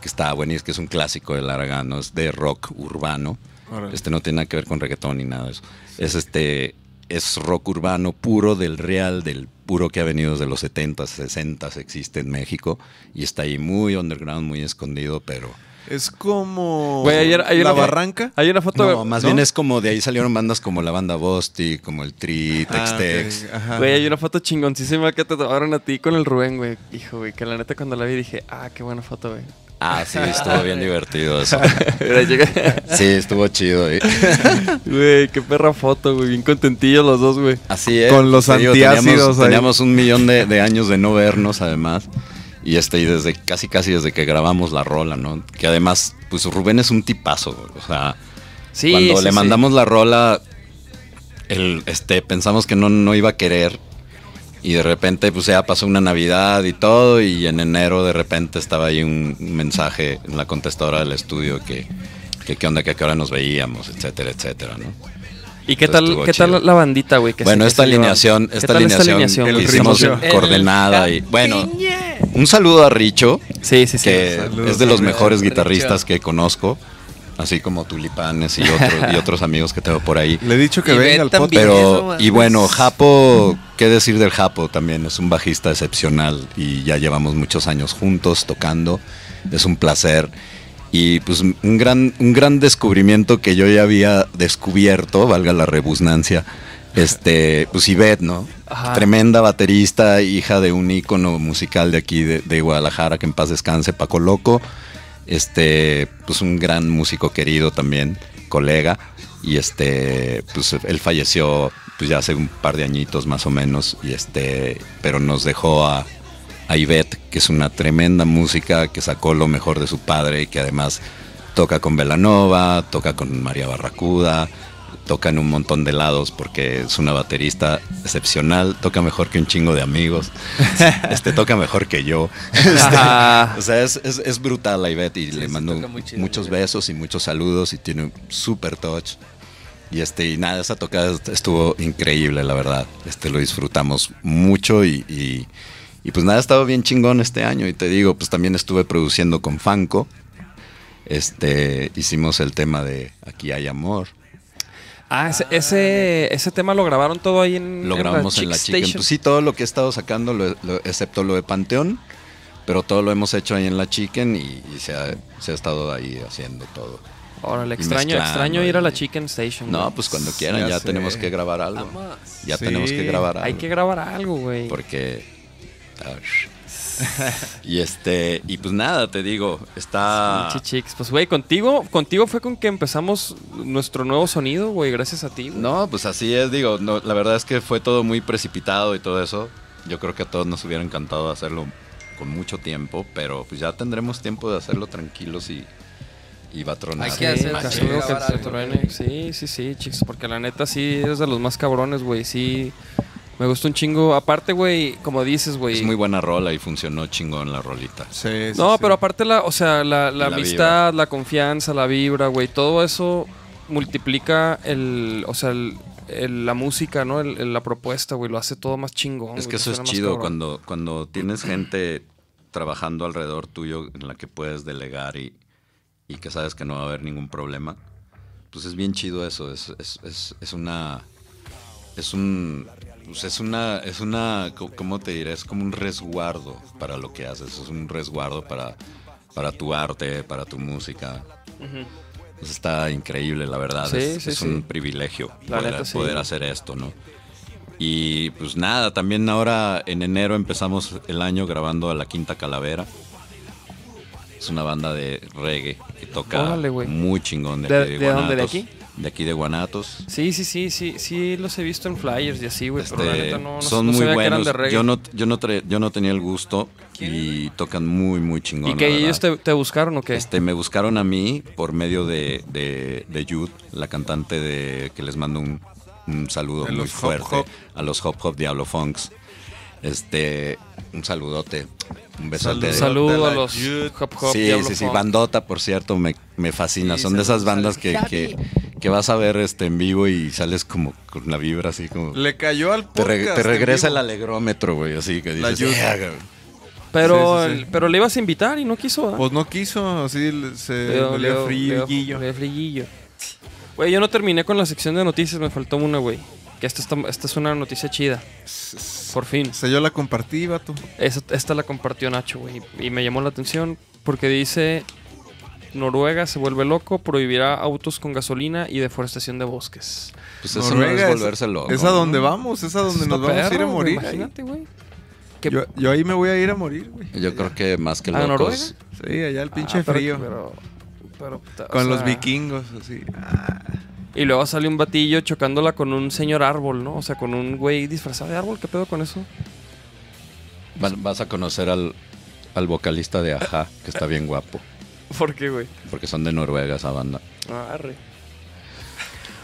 que está buenísimo, que es un clásico del Aragán, ¿no? es de rock urbano. Órale. Este no tiene nada que ver con reggaetón ni nada de eso. Es este es rock urbano puro del real, del puro que ha venido desde los 70s, 60s, existe en México y está ahí muy underground, muy escondido, pero Es como. Güey, ayer- hay la una- barranca. Hay una foto. no, más ¿no? bien es como de ahí salieron bandas como la banda Bosti, como el Tri, Ah, Tex-Tex. ajá. Güey, hay una foto chingoncísima que te tomaron a ti con el Rubén, güey. Hijo, güey, que la neta cuando la vi dije, ah, qué buena foto, güey. Ah, sí, estuvo bien divertido eso. Sí, estuvo chido. ¿eh? Güey, qué perra foto, güey. Bien contentillos los dos, güey. Así es. Con los digo, antiácidos Teníamos, ahí. teníamos un millón de, de años de no vernos, además. Y este, y desde casi casi desde que grabamos la rola, ¿no? Que además, pues Rubén es un tipazo, güey. o sea, Sí, cuando sí, le sí. mandamos la rola, el, este, pensamos que no, no iba a querer. Y de repente, pues ya pasó una Navidad y todo. Y en enero, de repente, estaba ahí un, mensaje en la contestadora del estudio que, que qué onda, que a qué hora nos veíamos, etcétera, etcétera, ¿no? ¿Y qué Entonces, tal, qué tal la bandita, güey? que bueno, esta se lleva? alineación, ¿Qué esta alineación, El que hicimos coordenada y bueno, un saludo a Richo, Sí, sí, sí. que Saludos es de los mejores Richo. guitarristas que conozco. Así como Tulipanes y otros, y otros amigos que tengo por ahí. Le he dicho que Y venga al podcast. Pero, Eso, y bueno, Japo, ¿qué decir del Japo? También es un bajista excepcional y ya llevamos muchos años juntos tocando. Es un placer. Y pues un gran, un gran descubrimiento que yo ya había descubierto, valga la rebusnancia, este, pues Ivette, ¿no? Ajá. Tremenda baterista, hija de un ícono musical de aquí de, de Guadalajara, que en paz descanse, Paco Loco. Este, pues un gran músico querido también, colega. Y este, pues él falleció pues ya hace un par de añitos más o menos. Y este, pero nos dejó a, a Ivette, que es una tremenda música, que sacó lo mejor de su padre y que además toca con Velanova, toca con María Barracuda, toca en un montón de lados porque es una baterista excepcional, toca mejor que un chingo de amigos, este toca mejor que yo. Ajá. O sea, es, es, es brutal la Ivette y le mando chido, muchos Ivette. besos y muchos saludos y tiene un super touch. Y este, y nada, esa tocada est- estuvo increíble, la verdad. Este lo disfrutamos mucho y, y, y pues nada, ha estado bien chingón este año. Y te digo, pues también estuve produciendo con Fanco. Este, hicimos el tema de Aquí hay amor. Ah, ese, ese, ese tema lo grabaron todo ahí en, Lo en grabamos en la Chicken. Station. Pues sí, todo lo que he estado sacando, lo- lo- excepto lo de Panteón, pero todo lo hemos hecho ahí en la Chicken y, y se, ha, se ha estado ahí haciendo todo. Órale, extraño, extraño ir a la Chicken Station. No, pues cuando quieran, Ya tenemos que grabar algo. Vamos. Ya Sí. tenemos que grabar algo. Hay que grabar algo, güey. Porque. y este. Y pues nada, te digo, está. Chicks. Pues, güey, contigo, contigo fue con que empezamos nuestro nuevo sonido, güey, gracias a ti. güey. No, pues así es, digo, no, la verdad es que fue todo muy precipitado y todo eso. Yo creo que a todos nos hubiera encantado hacerlo con mucho tiempo, pero pues ya tendremos tiempo de hacerlo tranquilos y, y va a tronar. Hay que hacer- que que truene. Sí, sí, sí, chicos, porque la neta sí eres de los más cabrones, güey. Sí, me gustó un chingo. Aparte, güey, como dices, güey. Es muy buena rola y funcionó chingón la rolita. Sí, sí, No, sí. pero aparte la, o sea, la, la La amistad, la confianza, la vibra, güey, todo eso multiplica el, o sea, el- el- la música, ¿no? El- el- la propuesta, güey, lo hace todo más chingón. Es güey, que eso es chido cuando, cuando tienes gente trabajando alrededor tuyo en la que puedes delegar y, y que sabes que no va a haber ningún problema. Pues es bien chido eso. Es, es, es, es una. Es un. Pues es una. Es una. ¿Cómo te diré? Es como un resguardo para lo que haces. Es un resguardo para, para tu arte, para tu música. Pues está increíble, la verdad. Sí, es sí, es sí. un privilegio La poder, neta, sí. poder hacer esto, ¿no? Y pues nada, también ahora en enero empezamos el año grabando a La Quinta Calavera. Es una banda de reggae que toca Órale, muy chingón de, ¿De- de, de dónde, de aquí? De aquí de Guanatos. Sí, sí, sí, sí, sí, los he visto en flyers y así, güey, pero la neta no, no, son no muy sabía que eran buenos. de. Yo no, yo, no tra- yo no tenía el gusto y tocan muy, muy chingón. ¿Y que ellos te, te buscaron o qué? Este, me buscaron a mí por medio de, de, de Jude, la cantante de que les mando un, un saludo De muy Hop fuerte Hop. a los Hop Hop Diablo Funks. Este, un saludote, un besote. Un de- saludo de a los Jude. Hop Hop Sí, Diablo sí, sí, Funk. bandota, por cierto, me, me fascina. Sí, Son de esas bandas que, que vas a ver este en vivo y sales como con la vibra así como... Le cayó al Te, podcast. re- te regresa el alegrómetro, güey, así que La dices... Jude. "Yeah, güey". Pero, Sí, sí, sí. pero le ibas a invitar y no quiso, ¿verdad? Pues no quiso, así se Le dio- le le dio dio- frío. le dio- le dio frillillo. Güey, yo no terminé con la sección de noticias, me faltó una, güey. Que esta, está- esta es una noticia chida. Por fin. O sea, yo la compartí, vato. Esta, esta la compartió Nacho, güey. Y me llamó la atención porque dice: Noruega se vuelve loco, prohibirá autos con gasolina y deforestación de bosques. Pues eso Noruega no es- volverse loco. Es a donde vamos, es a donde Está nos vamos a ir a morir. Imagínate, güey. Yo, yo ahí me voy a ir a morir, güey. Yo creo que más que ¿A Noruega? locos... Sí, allá el pinche Ah, pero- frío. pero- pero, o con los vikingos, así. Ah, Y luego sale un batillo chocándola con un señor árbol, ¿no? O sea, con un güey disfrazado de árbol. ¿Qué pedo con eso? Va- Vas a conocer al, al vocalista de Aja, que está bien guapo. ¿Por qué, güey? Porque son de Noruega esa banda. Arre.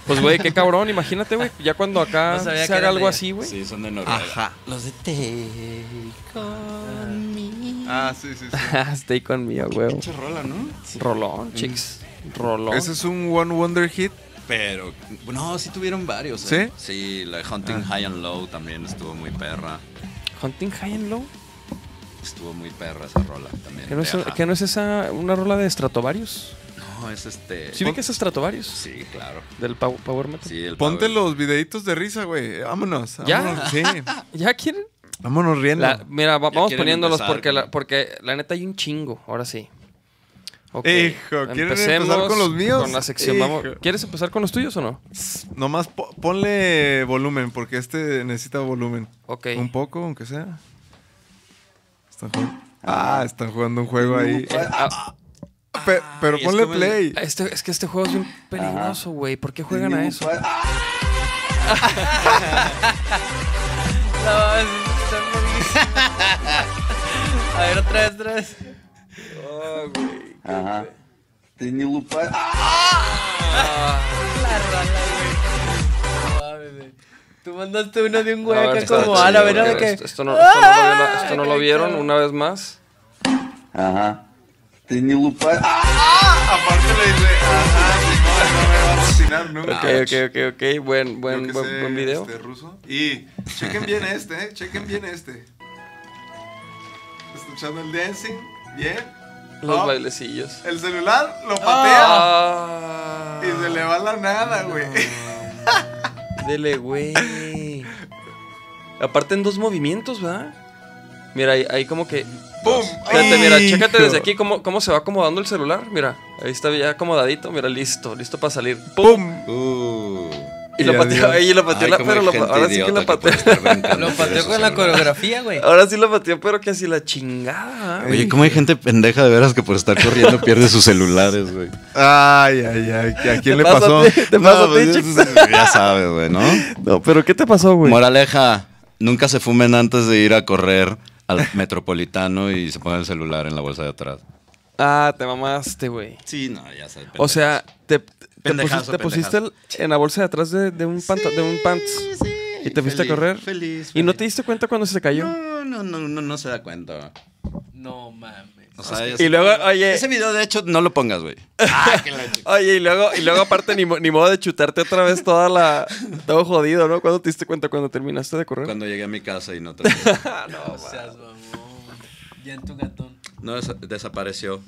Pues, güey, qué cabrón. Imagínate, güey. Ya cuando acá No sabía se que haga algo de- así, güey. Sí, son de Noruega. Ajá. Los de Take on me. Ah, sí, sí, sí. Stay conmigo, güey. Pinche rola, ¿no? Rolón, chicos. Rolón. Ese es un One Wonder Hit. Pero, no, sí tuvieron varios. ¿eh? ¿Sí? Sí, la de Hunting High and Low también estuvo muy perra. Hunting High and Low. Estuvo muy perra esa rola también. ¿Que no, es, que no es esa una rola de Stratovarius? No, es este. ¿Sí vi que es Stratovarius? Sí, claro. Del Pow- Power Metal. Sí, el Ponte Power- los videitos de risa, güey. Vámonos. ¿Ya? vámonos, Sí. ¿Ya quieren? Vámonos riendo. La- mira, va- Ya vamos quieren poniéndolos empezar, porque la, güey. porque la neta hay un chingo. Ahora sí. Ok, Hijo, ¿quieren empezar con los míos? Con la sección. Vamos. ¿Quieres empezar con los tuyos o no? Nomás po- ponle volumen, porque este necesita volumen. Ok. Un poco, aunque sea. Están jugando. Ah, están jugando un juego ahí. Ah, Pe- pero es ponle como el- play. este, es que este juego es bien peligroso, güey. ¿Por qué juegan a eso? No, es- están buenísimos. A ver, otra vez, otra vez. Ага. Ты не лупай. La rola, güey. No mames, güey. Tú mandaste uno de un güey A ver, acá está como chido, árabe, ¿no? porque De que- Esto, esto no, esto no lo vio la- esto no lo Ay, vieron cabrón. una vez más. Ага. Ты не лупай. Aparte le dice, ajá, Simón, no me va a fascinar nunca. Ok, ok, ok, ok. Buen, Yo buen, que buen, sé, buen video. este, ruso. Y chequen bien este, eh. Chequen bien este. Escuchando el dancing. Bien. Los Oh, bailecillos. El celular lo patea Ah, y se le va la nada, güey. Dele, güey. Aparte en dos movimientos, ¿verdad? Mira, ahí, ahí como que... ¡Pum! Fíjate, mira, chécate desde aquí cómo, cómo se va acomodando el celular. Mira, ahí está ya acomodadito. Mira, listo, listo para salir. ¡Pum! ¡Pum! Uh. Y lo Y pateó, ahí lo pateó, Ay, la- pero lo- ahora sí que puede pateó. Lo pateó con la coreografía, güey. Ahora sí lo pateó, pero que así la chingada. Oye, ¿cómo hay gente pendeja de veras que por estar corriendo pierde sus celulares, güey? Ay, ay, ay. ¿A quién Te le pasó? te pasa a ti, pues, ya sabes, güey, ¿no? No, pero ¿qué te pasó, güey? Moraleja, nunca se fumen antes de ir a correr al metropolitano y se pongan el celular en la bolsa de atrás. Ah, te mamaste, güey. Sí, no, ya sabes. O sea, te, te Pendejazo, pusiste, te pusiste el- en la bolsa de atrás de, de un, panta- de un pants. ¿Y te fuiste a correr? Feliz. ¿Y no te diste cuenta cuando se cayó? No, no, no, no, no se da cuenta. No mames. O sea, Y luego, oye, Ese video, de hecho, no lo pongas, güey. oye, y luego, y luego aparte ni, mo- ni modo de chutarte otra vez toda la... Todo jodido, ¿no? ¿Cuándo te diste cuenta cuando terminaste de correr? Cuando llegué a mi casa y no te... No seas mamón. Ya en tu gatón. No, desa- desapareció.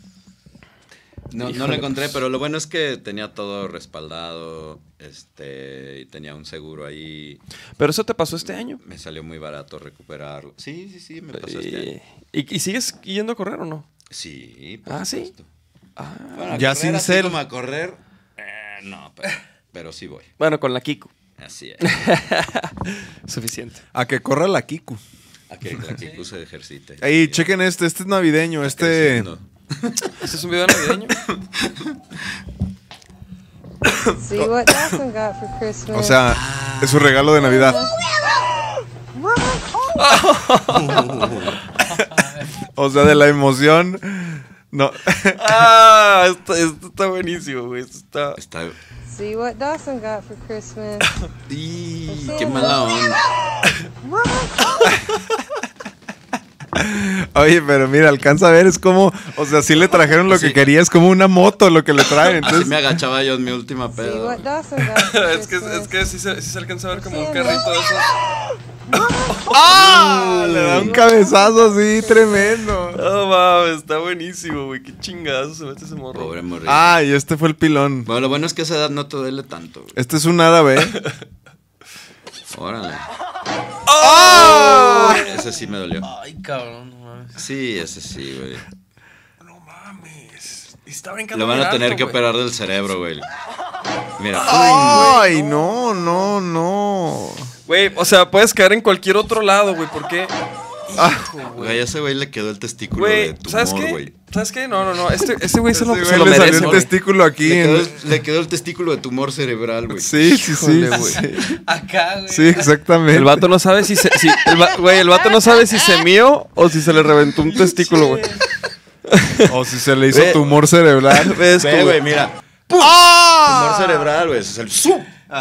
No, no lo encontré, pero lo bueno es que tenía todo respaldado, este, y tenía un seguro ahí. Pero eso te pasó este año. Me salió muy barato recuperarlo. Sí, sí, sí, me pasó este año. Y, ¿Y, y sigues yendo a correr o no? Sí, por Ah, ¿sí? supuesto. Bueno, Ya correr sin cel. como a correr, eh, no, pero, pero sí voy. Bueno, con la Kiko. Así es. Suficiente. A que corra la Kiku. A que la que puse ejercite. Ahí, chequen este. Este es navideño. Este. Creciendo. ¿Este es un video navideño? See what Dawson got for Christmas. O sea, es su regalo de Navidad. o sea, de la emoción. No. ah, esto, esto está buenísimo, güey. Esto está... Está... See what Dawson got for Christmas. ¡Y qué mala onda! Oye, pero mira, alcanza a ver, es como, o sea, sí le trajeron lo que quería, es como una moto lo que le traen. Así Entonces, me agachaba yo en mi última for es que, es que sí se, sí se alcanza a ver como un carrito de esos. ¡ah! Le da un cabezazo así tremendo. No mames, está buenísimo, güey. Qué chingazo se mete ese morro. Pobre morrito. Ah, y este fue el pilón. Bueno, lo bueno es que a esa edad no te duele tanto. güey. Este es un árabe. Órale. ¡Ah! Ese sí me dolió. Ay, cabrón, no mames. Sí, ese sí, güey. No mames. Está brincando Lo van a tener alto, que güey. operar del cerebro, güey. Mira. Ay, no, no, no. Güey, o sea, puedes caer en cualquier otro lado, güey. ¿Por qué? Hijo, Güey, a ese güey le quedó el testículo Güey, de tumor, ¿sabes qué? güey. ¿Sabes qué? No, no, no. Este, este güey se lo, se güey lo le merece, salió el güey. testículo aquí. Le quedó, en- le quedó el testículo de tumor cerebral, güey. Sí, sí, sí. Híjole, güey. Sí, Acá, güey. Sí, exactamente. El vato no sabe si se... Si, el va- güey, el vato no sabe si se mío o si se le reventó un testículo, güey. O si se le hizo Ve- tumor cerebral. ¿Ves, Ve, güey, mira. Tumor cerebral, güey. Ese es el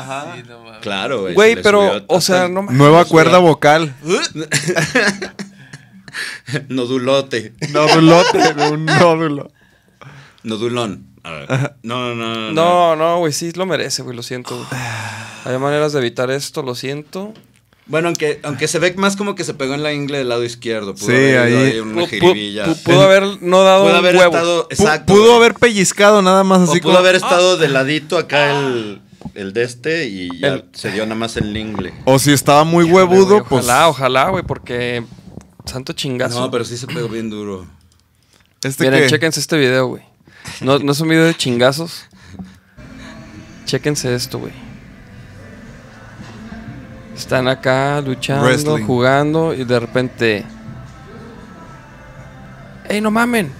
¡Zum! Sí, no mames. Claro, güey. Güey, se pero, o sea, no mames. Nueva cuerda vocal. Nodulote. Nódulote, un nódulo. Nodulón. A ver. No, no, no, no. No, no, güey, sí lo merece, güey, lo siento. güey. Hay maneras de evitar esto, lo siento. Bueno, aunque, aunque se ve más como que se pegó en la ingle del lado izquierdo. Pudo Sí, haber ahí- una Pu- pu- jiribilla. pu- pudo haber no dado Pudo un haber huevo. estado. Pu- Exacto. pudo haber pellizcado nada más O así pudo como- haber estado de ladito acá el, el de este y ya El- se dio nada más el ingle. O si estaba muy Híjole, huevudo, güey, pues. Ojalá, ojalá, güey, porque santo chingazo. No, pero sí se pegó bien duro. Este Miren, que- chéquense este video, güey. No, no es un video de chingazos. Chéquense esto, güey. Están acá luchando, Wrestling. jugando y de repente. ¡Ey, no mamen!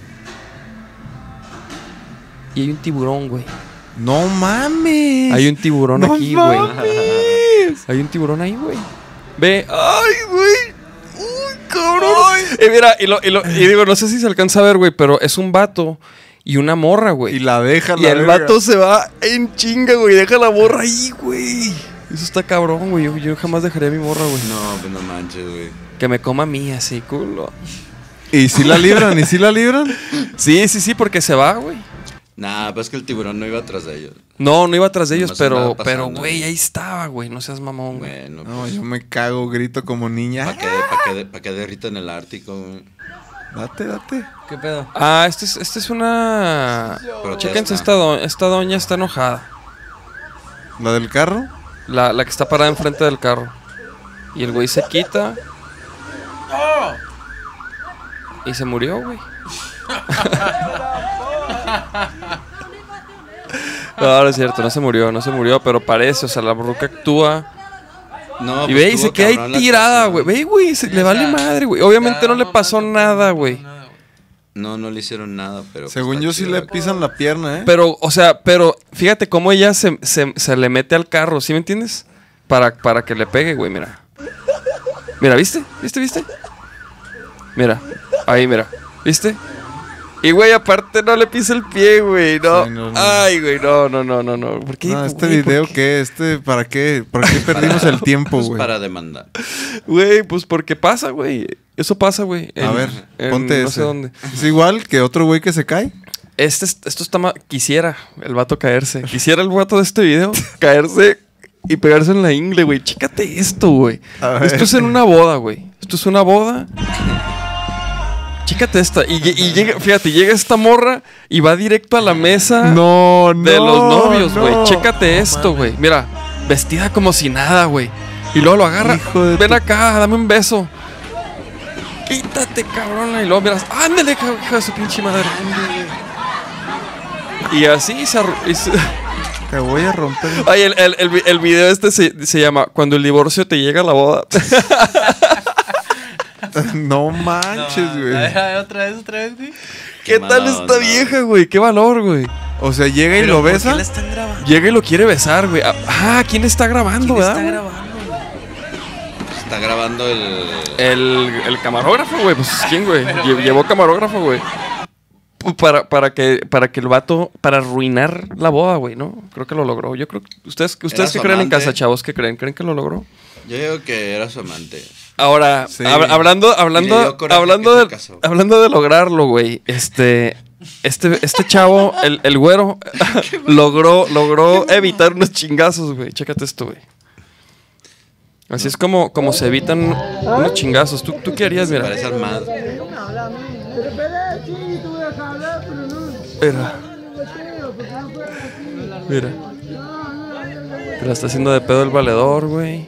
Y hay un tiburón, güey. No mames. Hay un tiburón No aquí, güey. Hay un tiburón ahí, güey. Ve. ¡Ay, güey! ¡Uy, cabrón! Y mira, y, lo- y lo- y digo, no sé si se alcanza a ver, güey, pero es un vato y una morra, güey. Y la deja Y la el verga. vato se va en chinga, güey. Deja la morra ahí, güey. Eso está cabrón, güey. Yo, yo jamás dejaría a mi morra, güey. No, pues no manches, güey. Que me coma a mí así, culo. ¿Y si la libran? ¿Y si la libran? Sí, sí, sí, porque se va, güey. Nah, pues que el tiburón no iba atrás de ellos. No, no iba atrás de ellos, pero, pero, güey, ahí estaba, güey. No seas mamón, güey. Bueno, No, pues, yo me cago, grito como niña. ¿para qué, pa' qué, pa' qué derrita en el Ártico, güey? Date, date. ¿Qué pedo? Ah, este es, este es una. Chéquense, esta, do- esta doña está enojada. ¿La del carro? La, la que está parada enfrente del carro. Y el güey se quita. Y se murió, güey. No, no es cierto, no se murió, no se murió, pero parece, o sea, la bruca actúa. No, y pues ve y se queda ahí tirada, güey. Ve, güey, se le vale madre, güey. Obviamente no le pasó nada, güey. No, no le hicieron nada, pero. pues, Según yo sí le pisan la pierna, ¿eh? Pero, o sea, pero fíjate cómo ella se, se- se le mete al carro, ¿sí me entiendes? Para, para que le pegue, güey, mira. Mira, ¿viste? ¿Viste, viste? Mira, ahí, mira. ¿Viste? Y, güey, aparte no le pisa el pie, güey, no. Sí, no, no. Ay, güey, no, no, no, no, no. ¿Por qué? No, este güey? ¿Por video, qué? ¿qué? Este, ¿para qué? ¿Por qué perdimos el tiempo, Pues güey? para demandar. Güey, pues porque pasa, güey. Eso pasa, güey. A en- ver, en ponte no ese. sé dónde. ¿Es igual que otro güey que se cae? Este, es- esto está ma- Quisiera el vato caerse. Quisiera el vato de este video caerse y pegarse en la ingle, güey. Chécate esto, güey. Esto es en una boda, güey. Esto es una boda. Chécate esta. Y, lle- y llega, fíjate, llega esta morra y va directo a la mesa No, no. de los novios, güey. no. Chécate esto, güey. Mira, vestida como si nada, güey. Y luego lo agarra. Hijo de Ven tu- acá, dame un beso. Quítate, cabrona. Y luego miras, ándale, cabrón, hija de su pinche madre. Y así se, y se- Te voy a romper. Ay, el, el, el el video este se, se llama Cuando el divorcio te llega a la boda. no manches, A ver, güey. a ver, otra vez, otra vez, güey. ¿Qué tal esta onda. vieja, güey? Qué valor, güey. O sea, llega y lo ¿por qué besa. la están grabando? Llega y lo quiere besar, güey. Ah, ¿quién está grabando, ¿Quién verdad? está güey? grabando, güey? Está grabando el. El, el camarógrafo, güey. Pues quién, güey. Lle- Llevó camarógrafo, güey. P- Para, para, que, para que el vato, para arruinar la boda, güey, ¿no? Creo que lo logró. Yo creo que ustedes, ustedes que creen en casa, chavos, ¿qué creen? ¿Creen que lo logró? Yo digo que era su amante. Ahora, Sí. hab- hablando, hablando, hablando se de, hablando de lograrlo, güey. Este, este, este chavo, el, el güero, logró, logró evitar unos chingazos, güey. Chécate esto, güey. Así es como, como se evitan unos chingazos. ¿Tú, tú qué harías, mira? Parece armado. Mira. Mira. Te la está haciendo de pedo el valedor, güey.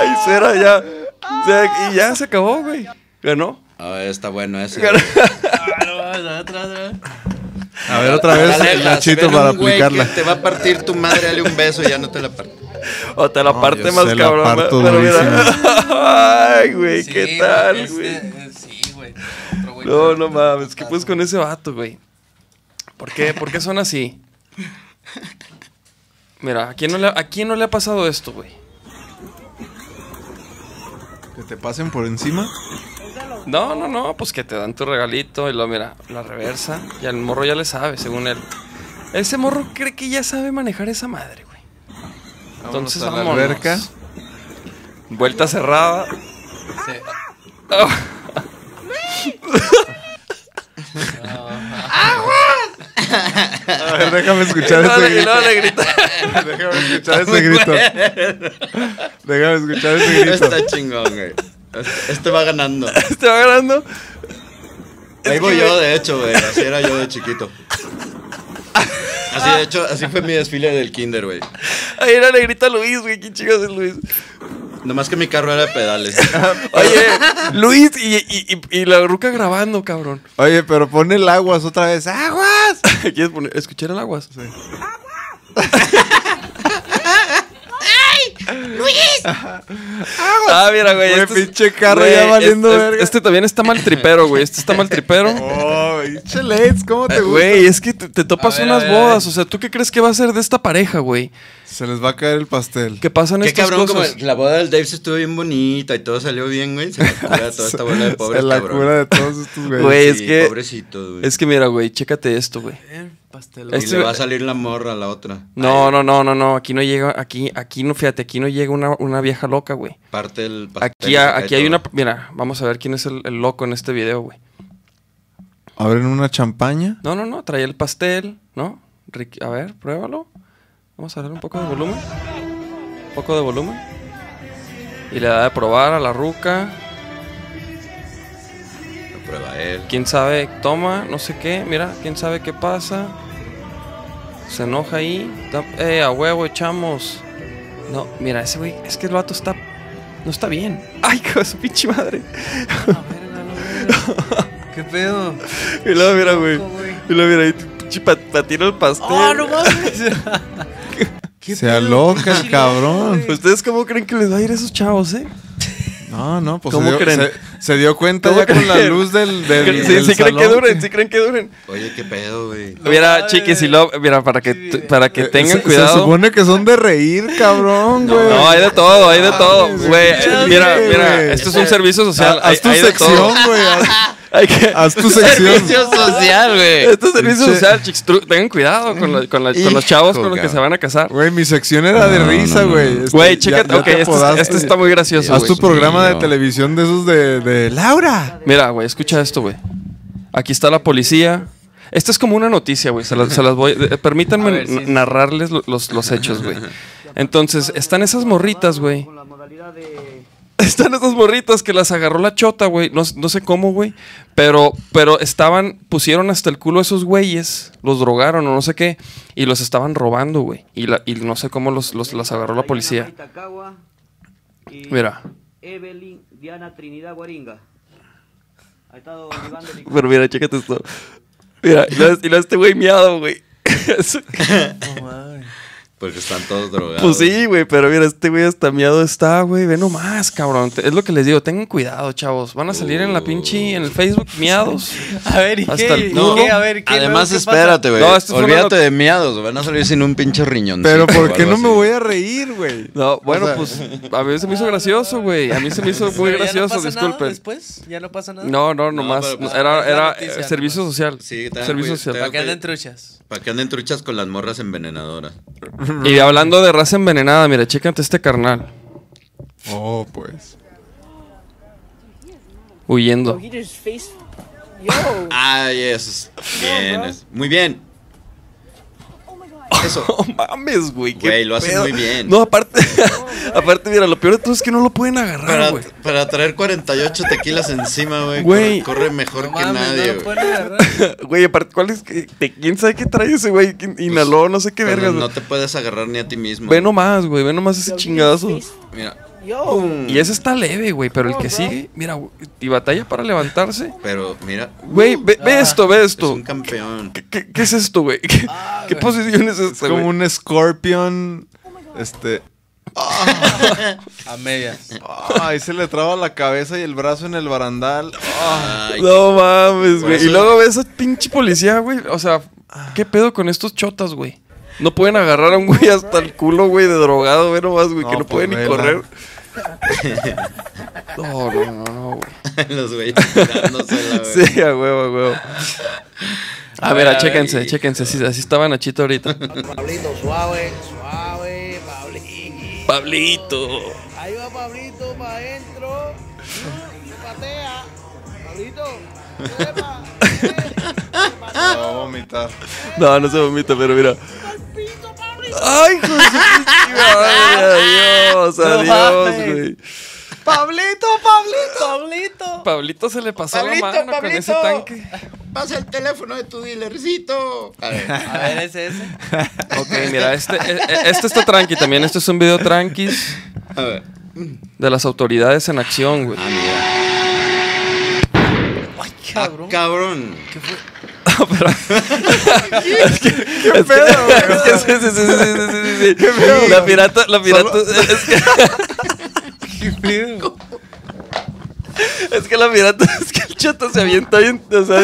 ¡Ay! Será ya. Se- y ya se acabó, güey. Ganó. Ah, está bueno ese. Ganó. A ver, otra vez Dale, Nachito para aplicarla. te va a partir tu madre, dale un beso y ya no te la parte. O te la No, parte más se la cabrón. parto pero mira. Ay, güey, Sí, ¿qué tal, este, güey? Sí, güey. No, no mames, ¿qué pues con ese vato, güey? ¿Por qué? ¿Por qué son así? Mira, ¿a quién no le, a quién no le ha pasado esto, güey? Que te pasen por encima. No, no, no, pues que te dan tu regalito y luego, mira, la reversa. Y al morro ya le sabe, según él. Ese morro cree que ya sabe manejar esa madre, güey. Entonces, a la vámonos. alberca. Vuelta cerrada. Sí. ver, déjame escuchar ese grito. le grita. Déjame escuchar ese grito. Déjame escuchar ese grito. Está chingón, güey. Este- Este va ganando. Este va ganando. Ahí voy yo, de hecho, güey. Así era yo de chiquito. Así, de hecho, así fue mi desfile del kinder, güey. Ahí era le grita a Luis, güey. ¿Quién chingas es Luis? Nomás que mi carro era de pedales. Oye, Luis y, y, y, y la ruca grabando, cabrón. Oye, pero pon el aguas otra vez. ¡Aguas! ¿Quieres poner? ¿Escuchar el aguas? Sí. Ah, mira, güey. Este es- pinche carro güey, ya valiendo este, verga. Este también está mal tripero, güey. Este está mal tripero. Oh, pinche Leitz, ¿cómo te Eh, gusta? Güey, es que te, te topas A ver, unas bodas. O sea, ¿tú qué crees que va a ser de esta pareja, güey? Se les va a caer el pastel. ¿Qué pasan Qué estas cabrón, como cosas? la boda del Dave se estuvo bien bonita y todo salió bien, güey. Se la cura toda esta bola de pobres Se la cabrón. cura de todos estos güeyes. Güey, es Sí, que- Pobrecito, güey. Es que mira, güey, chécate esto, güey. Pastel. Y este- le va a salir la morra a la otra. No, no, no, no, no. Aquí no llega, aquí, aquí no, fíjate, aquí no llega una, una vieja loca, güey. Parte el pastel. Aquí, y se ha- cae aquí hay todo. una, mira, vamos a ver quién es el, el loco en este video, güey. ¿Abren una champaña? No, no, no, trae el pastel, ¿no? A ver, pruébalo. Vamos a darle un poco de volumen. Un poco de volumen. Y le da de probar a la ruca. Lo prueba él. Quién sabe, toma, no sé qué, mira, quién sabe qué pasa. Se enoja ahí. Eh, a huevo, echamos. No, mira, ese güey, es que el vato está. No está bien. Ay, qué su pinche madre. ¿Qué pedo? Y luego, mira, güey. Y luego, mira, ahí, patina el pastel. ¡Oh, no mames! ¿Qué Se aloca el cabrón. ¿Ustedes cómo creen que les va a ir a esos chavos, eh? No, no, pues ¿Cómo se, dio, creen? se, se dio cuenta ¿Cómo ya con la luz del, del, sí, del sí creen que duren, sí creen que duren. Oye, qué pedo, güey. mira, chiquis, y lo, mira, para que, Sí. para que Eh, tengan se- cuidado. Se supone que son de reír, cabrón, güey. No, hay de todo, hay de todo. Güey, mira, mira, esto es un servicio social. Haz hay- tu hay de todo. sección, güey. Haz, Hay que- haz tu sección. social, güey. Esto es servicio social, chicos. Tengan cuidado con, la- con, la- con los chavos Hijo, con los que cabrón. se van a casar. Güey, mi sección era de No, risa, no, no, güey. no. Este, Güey, chécate. ya Ok, te este, este está muy gracioso. Haz güey. tu programa de televisión de esos de, de Laura. Mira, güey, escucha esto, güey. Aquí está la policía. Esta es como una noticia, güey. Se, las- se las voy. eh, permítanme ver, sí, narrarles lo- los, los hechos, güey. Entonces, están esas morritas, güey. Están esas morritas que las agarró la chota, güey. No, no sé cómo, güey. Pero, pero estaban, pusieron hasta el culo a esos güeyes. Los drogaron o no sé qué. Y los estaban robando, güey. Y, la- y no sé cómo los, los- las agarró la policía. Mira. Evelyn Diana Trinidad Guaringa. Ha estado llevando el Pero mira, chécate esto. Mira, y luego este güey miado, güey. No. Porque están todos drogados. Pues sí, güey, pero mira, este güey hasta miado está, güey. Ve nomás, cabrón. Es lo que les digo, tengan cuidado, chavos. Van a salir en la pinche, en el Facebook miados. A ver, ¿y Hasta qué? el ¿Y culo. qué? A ver, ¿qué Además, luego qué pasa? espérate, güey. No, Olvídate de miados. Van a salir sin un pinche riñón. Pero ¿por qué no me voy a reír, güey? No, bueno, sea- pues a mí se me hizo gracioso, güey. A mí se me hizo muy no gracioso, pasa nada disculpen. después? ¿Ya no pasa nada? No, no, nomás. pero pues, era era noticia, eh, servicio social. Sí, tengan servicio social. Para que anden truchas. Para que anden truchas con las morras envenenadoras. Y hablando de raza envenenada, mira, chécate este carnal. Oh, pues. Huyendo. He just face. Yo. Ay, eso es bien. es- muy bien. Eso. No mames, güey. Güey, lo hace pedo. muy bien. No, aparte, aparte, mira, lo peor de todo es que no lo pueden agarrar, Para, güey. para traer 48 tequilas encima, güey. Güey. Corre, corre mejor No que mames, nadie, no lo güey. pueden agarrar. Güey, aparte, ¿cuál es? que- ¿Quién sabe qué trae ese güey? ¿Quién Inhaló, no sé qué vergas. No te puedes agarrar ni a ti mismo. Ve nomás, güey, ve nomás ese chingadazo. Mira. Yo. Y ese está leve, güey, pero el que sigue, mira, güey, y batalla para levantarse. Pero mira. Güey, ve, ve esto, ve Es esto. un campeón. ¿Qué, qué- qué es esto, güey? ¿Qué, qué posición es Es esta, como güey? un Scorpion. Este. A medias. ah, ahí se le traba la cabeza y el brazo en el barandal. Ah, Ay, No mames, Por güey. Y eso- luego ves a pinche policía, güey. O sea, ¿qué pedo con estos chotas, güey? No pueden agarrar a un güey hasta el culo, güey, de drogado, ve nomás, güey, No, que no pues, puede ni correr. No, no, no, no, güey. Los güeyes tirándosela, güey. Sí, a huevo, a huevo. A ver, chéquense, chéquense. Así, así estaba Nachito ahorita. Pablito, suave, suave, Pablito. Pablito. Ahí va Pablito para adentro. Patea. Pablito, sepa. Va a vomitar. No, no se vomita, pero mira. ¡Ay, madre! Adiós, adiós, güey. Pablito, Pablito. Pablito. Pablito se le pasó Pablito, la mano con Pablito. ese tanque. Pasa el teléfono de tu dealercito. A ver. A ver, ese, ese. Ok, mira, este, e- e- este está tranqui también. Este es un video tranquis A ver. de las autoridades en acción, güey. Ah, mira. Ay, Ah, cabrón. Cabrón. Es que, es que sí, sí, sí, sí, sí, sí, sí, sí. La pirata, la pirata. Es que, ¿Qué pedo? es que la pirata, es que el chato se avienta bien, o sea,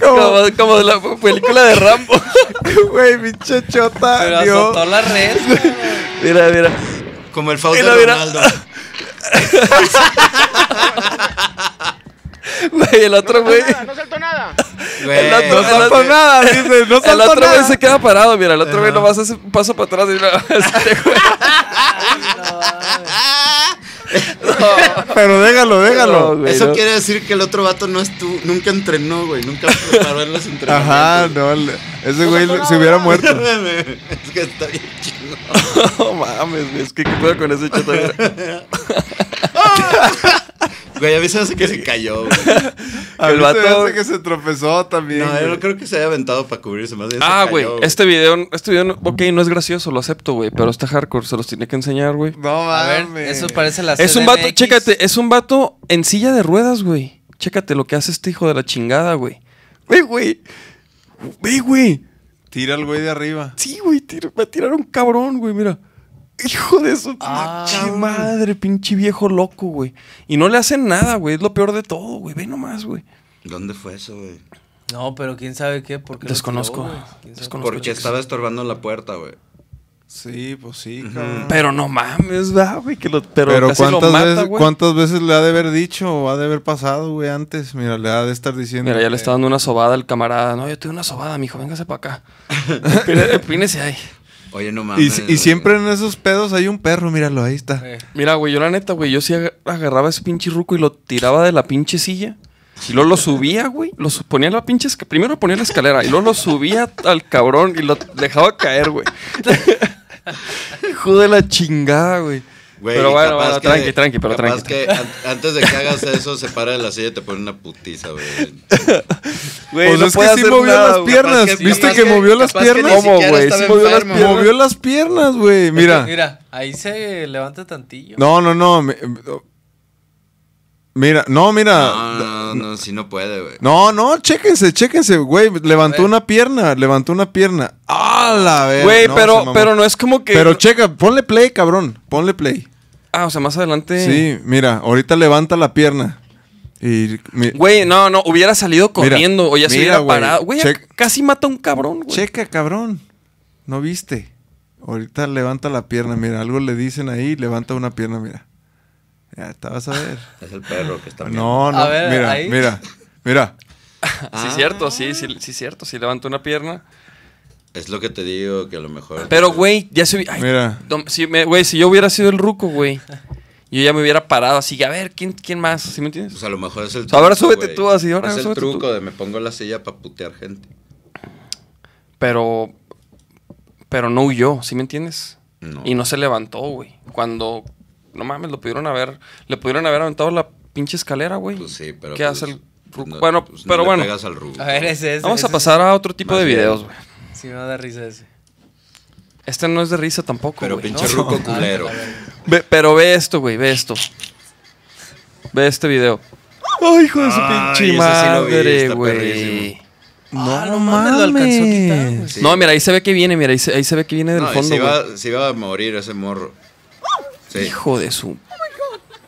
como, como de la película de Rambo. Güey, pinche chota. Pero dio- azotó la red. Mira, mira. Como el Fausto. Ronaldo. Güey, el otro güey. Güey. El otro, No el saltó nada, dice, no El saltó otro güey nada. se queda parado, mira, el otro güey nomás hace un paso para atrás y este güey. Pero déjalo, No, déjalo. güey, Eso no. quiere decir que el otro vato no estuvo, nunca entrenó, güey. Nunca preparó en los entrenamientos. Ajá, no, le- ese güey se hubiera muerto. es que está bien chingón. No mames, güey, es que qué pedo con ese chato. Güey? Güey, a mí se hace que se cayó, güey. A El mí se me vato- hace que se tropezó también. No, yo güey. no creo que se haya aventado para cubrirse más. bien se Ah, cayó, güey, este video, este video, no- ok, no es gracioso, lo acepto, güey, pero está hardcore, se los tiene que enseñar, güey. No A ver, eso parece la Es un vato, chécate, es un vato en silla de ruedas, güey. Chécate lo que hace este hijo de la chingada, güey. Ve, güey. Ve, güey. Tira al güey de arriba. Sí, güey, tira- va a tirar un cabrón, güey, mira. Hijo de su Ah, pinche madre, pinche viejo loco, güey. Y no le hacen nada, güey, es lo peor de todo, güey. Ve nomás, güey. ¿Dónde fue eso, güey? No, pero quién sabe qué. ¿Por qué lo Desconozco. tiró. Desconozco, Porque estaba estorbando la puerta, güey. Sí, pues sí, cabrón. Pero no mames, va, güey, que lo, pero, Pero, casi lo ¿cuántas, mata, veces, güey. ¿cuántas veces le ha de haber dicho o ha de haber pasado, güey, antes? Mira, le ha de estar diciendo. Mira, ya le está dando una sobada al camarada. No, yo te doy una sobada, mijo, véngase para acá. Empínese ahí. Oye, no Y, mames. y siempre en esos pedos hay un perro, míralo, ahí está. Eh, Mira, güey, yo la neta, güey, yo sí ag- agarraba ese pinche ruco y lo tiraba de la pinche silla. Y luego lo subía, güey. Lo su- ponía en la pinche Primero ponía la escalera y luego lo subía al cabrón y lo dejaba caer, güey. Hijo de la chingada, güey. Güey, pero bueno, bueno, que- tranqui, tranqui, pero capaz tranqui. que an- antes de que hagas eso, se para de la silla y te pone una putiza, güey. Güey, Pues no es que sí movió nada, las piernas. Que- ¿Viste que que- movió las piernas? ¿Cómo, güey? Sí movió las piernas. Movió las piernas, güey. Mira. Mira, ahí se levanta tantillo. No, no, no. me- Mira, no, mira. No, no, no, sí no puede, güey. No, no, chéquense, chéquense, güey. Levantó una pierna, levantó una pierna. ¡Ah, la verga! Güey, No, pero, pero no es como que. Pero checa, ponle play, cabrón. Ponle play. Ah, o sea, más adelante. Sí, mira, ahorita levanta la pierna. Y. mi- Güey, no, no, hubiera salido Mira, corriendo o ya se mira, hubiera güey, parado. Güey, check- casi mata a un cabrón, güey. checa, cabrón. ¿No viste? Ahorita levanta la pierna, mira. Algo le dicen ahí, levanta una pierna, mira. Ya, te vas a ver. Es el perro que está No, no, A ver, mira, ahí. mira, mira. Sí, cierto, sí, sí, sí, cierto. Sí, levanta una pierna. Es lo que te digo, que a lo mejor. Pero, güey, ya se hubiera. Mira. Si, me- güey, si yo hubiera sido el ruco, güey, yo ya me hubiera parado así. A ver, ¿quién, quién más? ¿Sí me entiendes? Pues a lo mejor es el sea, ahora truco, súbete güey. tú así, ahora Es el tú. truco de me pongo la silla para putear gente. Pero. Pero no huyó, ¿sí me entiendes? No. Y no se levantó, güey. Cuando. No mames, lo pudieron haber. Le pudieron haber aventado la pinche escalera, güey. Pues sí, pero. ¿Qué pues, hace el ruco? no- bueno, pues no pero le bueno. pegas al ruco. A ver, ese es. Vamos a pasar a otro tipo Más de bien. videos, güey. Sí, me da risa ese. Este no es de risa tampoco, Pero güey. pinche ¿no? ruco culero. Ve- pero ve esto, güey, ve esto. Ve este video. Ay, hijo de su Ay, pinche ese sí lo vi, madre, está güey. perrísimo. No, no mames, lo alcanzó a quitar, güey. Sí. No, mira, ahí se ve que viene, mira, ahí se, ahí se ve que viene del No, y fondo, se, güey. iba, se iba a morir ese morro. Sí. Hijo de su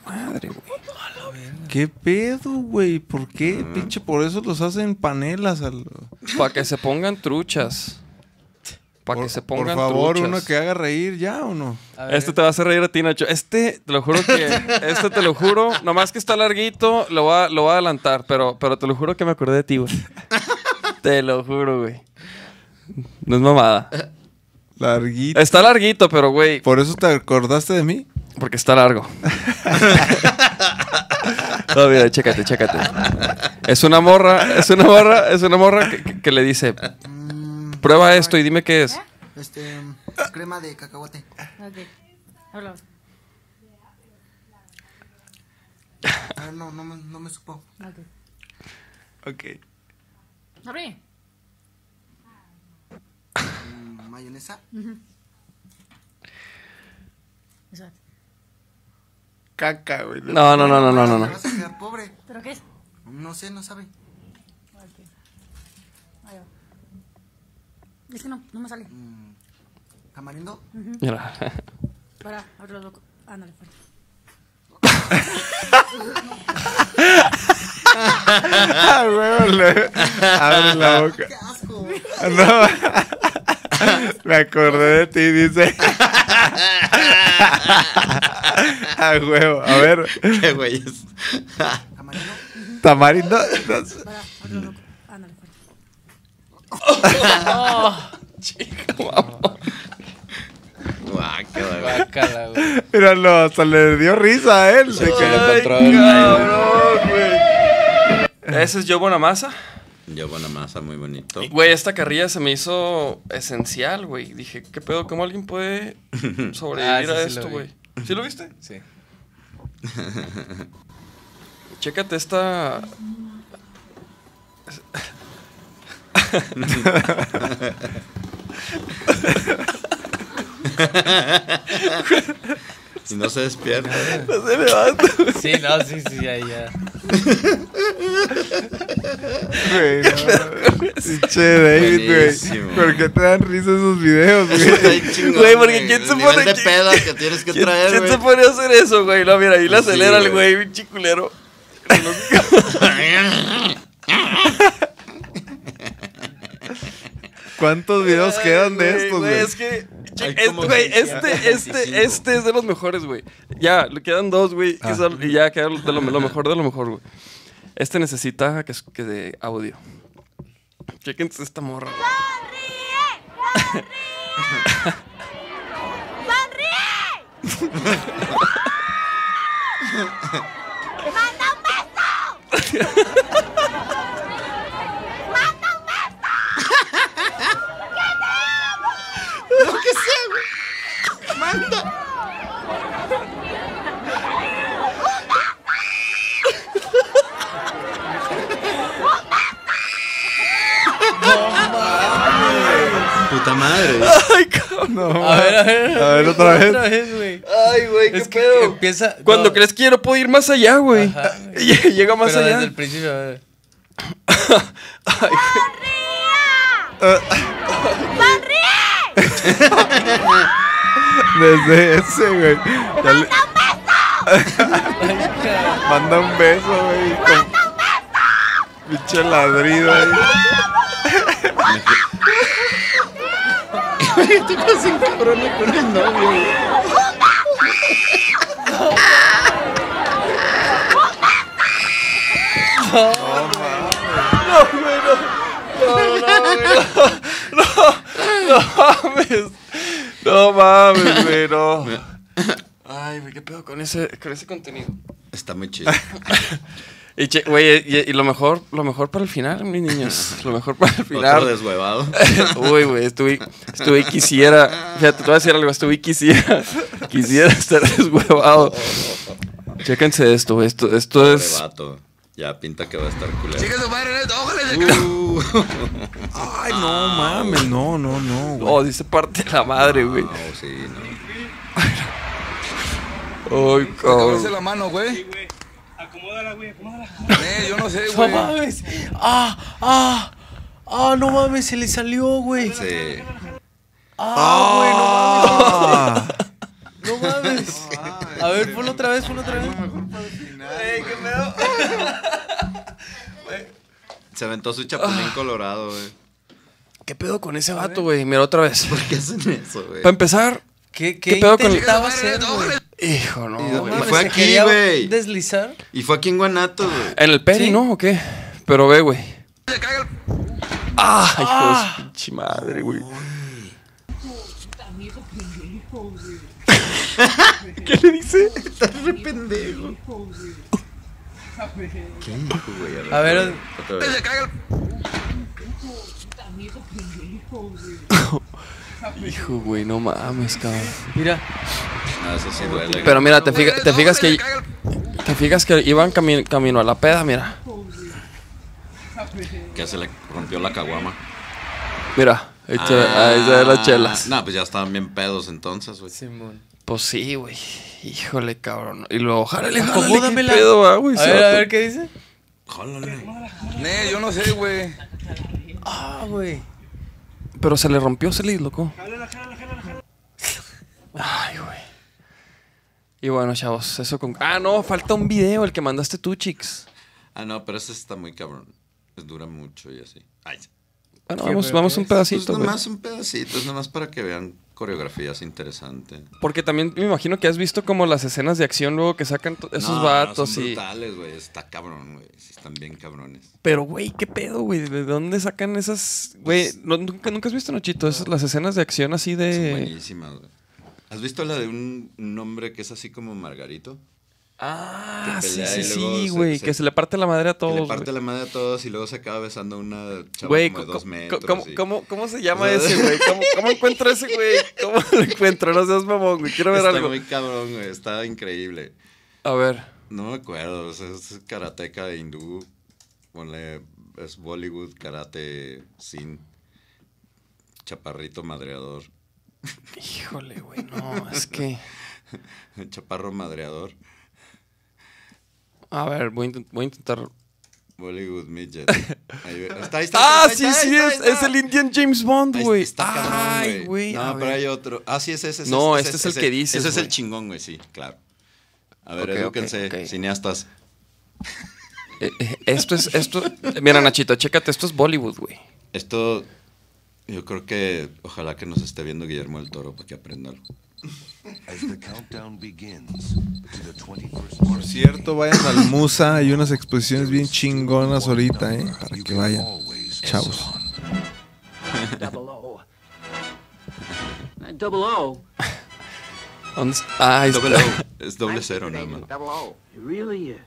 madre, güey. ¿Qué pedo, güey? ¿Por qué? Pinche, por eso los hacen panelas. Al... Para que se pongan truchas. Para que Por- se pongan Por favor, truchas. uno que haga reír ya o no. Este te va a hacer reír a ti, Nacho. Este, te lo juro que. Este te lo juro. Nomás que está larguito, lo voy a, lo voy a adelantar. Pero, pero te lo juro que me acordé de ti, güey. te lo juro, güey. No es mamada. Larguito. Está larguito, pero, güey. ¿Por eso te acordaste de mí? Porque está largo. No, mira, chécate, chécate. Es una morra, es una morra, es una morra que, que- que le dice, prueba esto y dime qué es. Este, crema de cacahuate. Ok. Habla. Ah, no, no, me- no me supo. Ok. Ok. Abre. Mm, Mayonesa. Eso. Caca, güey. No, no, no, no, no, no, no. Te vas a quedar pobre. ¿Pero qué es? No sé, no sabe. Ok. Ahí va. Es que no, no me sale. ¿Tamarindo? Mira. Para, otro loco. Ándale, fuerte. Ah, güey, le- Abre la boca. ¡Qué asco! No. Me acordé de ti, dice. A huevo. A ver. Qué güeyes. ¿Tamarindo? Tamarindo. Para, otro loco. Ándale, fuerte. Guácala, güey. Guácala, güey. Míralo, hasta le dio risa a él. Se que- lo encontró. Cabrón, güey. Ese es Yo Bonamassa. Yo buena masa, muy bonito. Y, Güey, esta carrilla se me hizo esencial, güey. Dije, ¿qué pedo? ¿Cómo alguien puede sobrevivir Ah, sí, a sí esto, güey? ¿Sí lo viste? Sí. Chécate esta. Y no se despierta. No se levanta. Sí, no, sí, sí, ahí ya. Güey, no. Pinche David, güey. ¿Por qué te dan risa esos videos, güey? Güey, porque ¿quién se pone de peda que tienes que ¿Quién, traer, quién se pone a hacer eso, güey? No, mira, ahí la Sí, acelera el güey. güey, pinche culero. ¿Cuántos videos quedan de estos, güey? Es que, che- Hay es- como güey, 625. este, este, este es de los mejores, güey. Ya, le quedan dos, güey, Ah. y ya queda de lo, lo mejor de lo mejor, güey. Este necesita que, que de audio. Chequense esta morra. Puta madre. Ay, cabrón. No, A ver, a ver. A ver, otra vez. Otra vez, güey. Ay, güey, qué Es que pedo. empieza. Cuando no, crees que yo no puedo ir más allá, güey. Llega más Pero allá. desde el principio, a ver. Ay, Desde ese, güey. Ya le- Manda un beso, güey. con- Pinche ladrido ahí. Te vas en cabrón con el novio, güey. No mames. No mames, güey, no. Ay, güey, qué pedo con ese, con ese contenido. Está muy chido. Y, che- güey, y, y lo mejor, lo mejor para el final, mis niños. Lo mejor para el Otro final. deshuevado. Uy, güey, estuve, estuve quisiera. Fíjate, te voy a decir algo, estuve quisiera. Quisiera estar deshuevado. Chéquense esto, güey. Esto, esto es. vato. Ya pinta que va a estar culero. Su madre, ojalá Uh, Ay, no mames, no, no, no, güey. Oh, dice parte de la madre, güey. no, sí, no. Ay, cabrón. la mano, güey. Acomódala, güey, acomódala. Eh, yo no sé, No mames. Ah, ah. Ah, no mames, se le salió, güey. Sí. Ah, güey, no mames. No mames. A ver, ponlo otra vez, ponlo otra vez. Se aventó su chapulín colorado, güey. ¿Qué pedo con ese vato, güey? Mira, otra vez. ¿Por qué hacen eso, güey? Para empezar, ¿Qué, ¿Qué qué, pedo con- intentaba hacer, güey? hijo, no, Y No fue aquí, güey. deslizar. Y fue aquí en Guanato, güey. ¿En el peri, Sí. no? ¿O qué? Pero ve, güey. ¡Ah! Hijo de pinche madre, güey. ¿Qué le dice? Estás re pendejo. ¿Qué dijo, güey? A ver, otra vez. Se caga el- Hijo, güey, no mames, cabrón. mira. Ah, eso sí duele. Pero mira, te, fija- te fijas que te fijas que iban cami- camino a la peda, mira. Que se le rompió la caguama. Mira, ahí se, ve- ahí se ven las chelas. No, pues ya estaban bien pedos entonces, güey. Simón. Pues sí, güey. Híjole, cabrón. Y luego, jálale, jálale, ¿qué Acomódamela. pedo, va, güey? A ver, a ver qué dice. Jálale. Ne, yo no sé, güey. Ah, güey. Pero se le rompió, se le dislocó. Ay, güey. Y bueno, chavos, eso con... Ah, no, falta un video, el que mandaste tú, chicos. Ah, no, pero ese está muy cabrón. Es dura mucho y así. Ay. Bueno, ¿Qué, vamos, vamos qué un es? pedacito, Pues güey. nomás un pedacito, es nomás para que vean coreografías interesantes. Porque también me imagino que has visto como las escenas de acción luego que sacan esos No, no, vatos son y... brutales, güey. Está cabrón, güey. Sí, están bien cabrones. Pero, güey, ¿qué pedo, güey? ¿De dónde sacan esas...? Güey, no- nunca, nunca has visto, Nochito, esas, las escenas de acción así Son de... buenísimas, güey. ¿Has visto la de un, un hombre que es así como Margarito? Ah, que sí, sí, sí, güey. Que se le parte la madre a que todos, le parte la madre a todos y luego se acaba besando a una chava como de dos metros. ¿cómo, y- cómo, cómo se llama ese, güey? ¿Cómo, ¿Cómo encuentro ese, güey? ¿Cómo lo encuentro? No seas mamón, güey. Quiero ver Está algo. muy cabrón, güey. Está increíble. A ver. No me acuerdo. sea, es karateca de hindú. Ponle, es Bollywood, karate, sin. Chaparrito madreador. Híjole, güey, no, es que... Chaparro madreador. A ver, voy a, intent- voy a intentar... Bollywood Midget. Ahí ve- está, ahí está, Ah, ahí sí, ahí sí, es, es el Indian James Bond, güey. Está Ay, güey. No, pero ver. hay otro. Ah, sí, ese, ese, No, ese, este es el ese- que dices, Ese es el chingón, güey, sí, claro. A ver, Ok, ok, edúquense, cineastas. Eh, eh, esto es, esto... Mira, Nachito, chécate, esto es Bollywood, güey. Esto, yo creo que ojalá que nos esté viendo Guillermo del Toro para que aprenda algo. As the countdown begins to the 21st Por cierto, vayan al Musa. Hay unas exposiciones bien chingonas ahorita, ¿eh? Para que vayan. Chavos. Double O. Double O. ¿Dónde es- Ah, está. Doble O, es doble cero nada más. Double O. Really a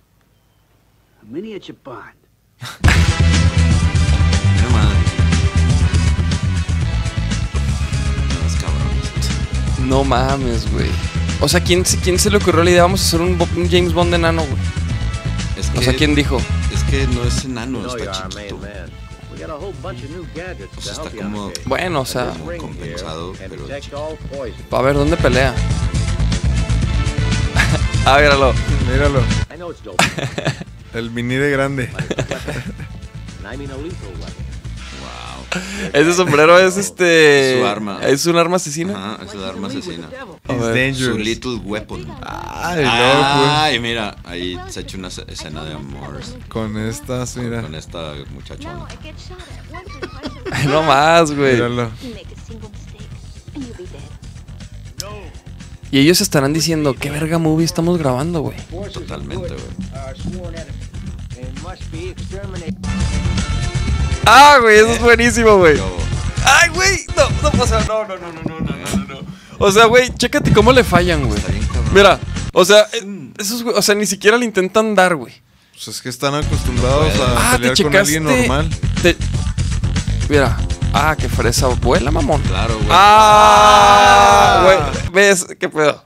miniature Bond. No mames, güey. O sea, ¿quién, se- ¿quién se le ocurrió la idea? Vamos a hacer un, James Bond enano, güey. Es O sea, ¿quién dijo? Es que no es enano, está chiquito. O sea, está como. Bueno, o sea, como compensado, pero a ver, ¿dónde pelea? ah, míralo. Míralo. El mini de grande. Ese sombrero es este. Su arma. Es un arma asesina. Ajá, es el arma asesina. It's. Su little weapon. Ay, loco. Ay, mira, ahí se ha hecho una escena de amor Con estas, mira. con esta muchachona. no más, güey. Míralo. Y ellos estarán diciendo, ¿qué verga movie estamos grabando, güey? Totalmente, güey. Ah, güey, eso es buenísimo, güey. Ay, güey. No, no, pasa, no, no, no, no, no, no, no. O sea, güey, chécate cómo le fallan, güey. Mira, o sea, esos, o sea, ni siquiera le intentan dar, güey. Pues es que están acostumbrados ah, a ah, pelear con alguien normal. Mira, Ah, qué fresa vuela, mamón. Claro, güey. Ah, ah. güey. ¿Ves qué pedo?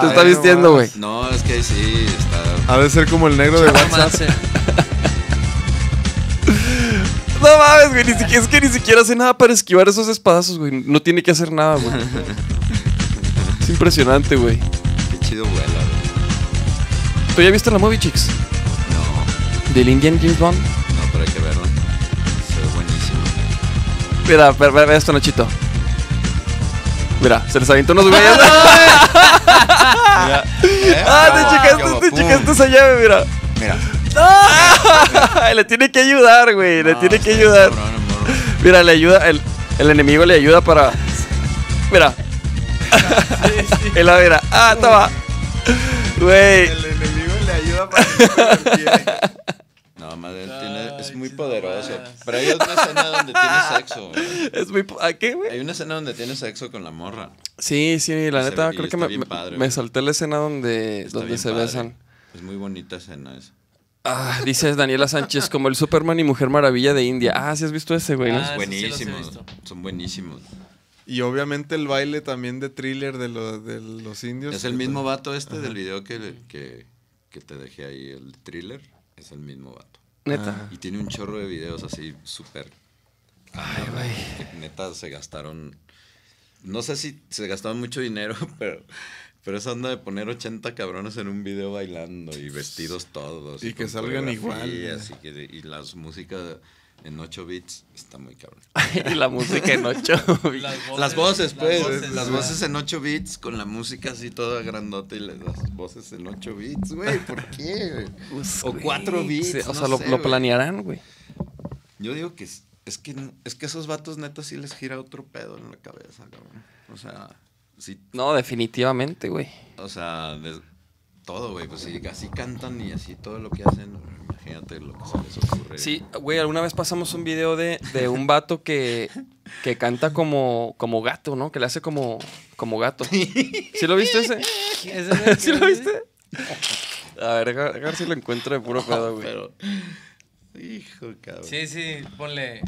Te está vistiendo, güey. No, es que ahí sí está. Ha de ser como el negro de WhatsApp. No mames, güey, ni siquiera, es que ni siquiera hace nada para esquivar esos espadazos, güey. No tiene que hacer nada, güey. Es impresionante, güey. Qué chido vuela, güey. ¿Tú ya viste la movie, chicks? No, Del Indian James Bond. no, pero hay que verlo. Se ve buenísimo. Mira, ve, ve- ve esto, Nachito. Mira, se les aventó unos güeyes. ah, te checaste, Como te pum. checaste esa llave, mira. Mira. Le tiene que ayudar, güey. Le No, tiene que ayudar. cabrón. Mira, le ayuda. El, el enemigo le ayuda para. Mira. La mira. Ah, toma. Güey. El enemigo le ayuda para No, madre, tiene, es muy poderoso. Pero hay una escena donde tiene sexo. güey. Es muy. ¿A qué, güey? Hay una escena donde tiene sexo con la morra. Sí, sí, la neta, creo que me, padre, me salté la escena donde, Está donde se padre. besan. Es muy bonita escena esa. Ah, dice Daniela Sánchez, como el Superman y Mujer Maravilla de India. Ah, sí has visto ese, güey. Ah, sí buenísimos. son buenísimos. Y obviamente el baile también de thriller de, lo- de los indios. Es el mismo vato este del video que, que, que te dejé ahí, el thriller. Es el mismo vato. Neta. Y tiene un chorro de videos así súper. Ay, güey. Neta se gastaron. No sé si se gastaron mucho dinero, pero. Pero esa onda de poner 80 cabrones en un video bailando y vestidos todos. Y que salgan igual, Y, que, y las músicas en 8 bits está muy cabrón. y la música en ocho. Las voces, pues. voces, las voces en 8 bits con la música así toda grandota y las voces en 8 bits, güey. ¿Por qué? Pues, O güey, 4 bits. sí, O no sea, lo, sé, lo planearán, güey. Yo digo que es, es que es que esos vatos neta sí les gira otro pedo en la cabeza, cabrón. O sea, sí, No, definitivamente, güey. o sea, de- todo, güey, pues sí, así cantan y así todo lo que hacen, imagínate lo que se les ocurre. Sí, güey, alguna vez pasamos un video de, de un vato que, que canta como, como gato, ¿no? Que le hace como, como gato. ¿Sí lo viste ese? ¿Ese no es ¿Sí lo viste? A ver, a ver, si lo encuentro de puro pedo, güey. Pero, hijo, cabrón. Sí, sí, ponle.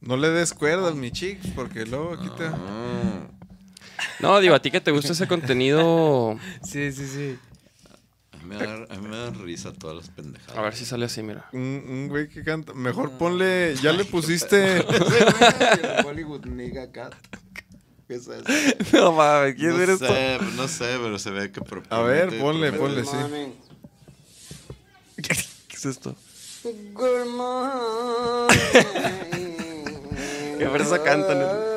No le des cuerdas, mi chicos, porque luego aquí te... No, digo, a ti que te gusta ese contenido. Sí, sí, sí. a, mí me da, a mí me dan risa todas las pendejadas. A ver si sale así, mira. Un, un güey que canta. Mejor ponle. Ya le pusiste. Hollywood Nigga Cat. ¿Qué es eso? No mames, ¿quién no eres tú? sé, no sé, pero se ve que A ver, ponle, ponle, sí. ¿Qué es esto? Good morning. Qué fresa cantan.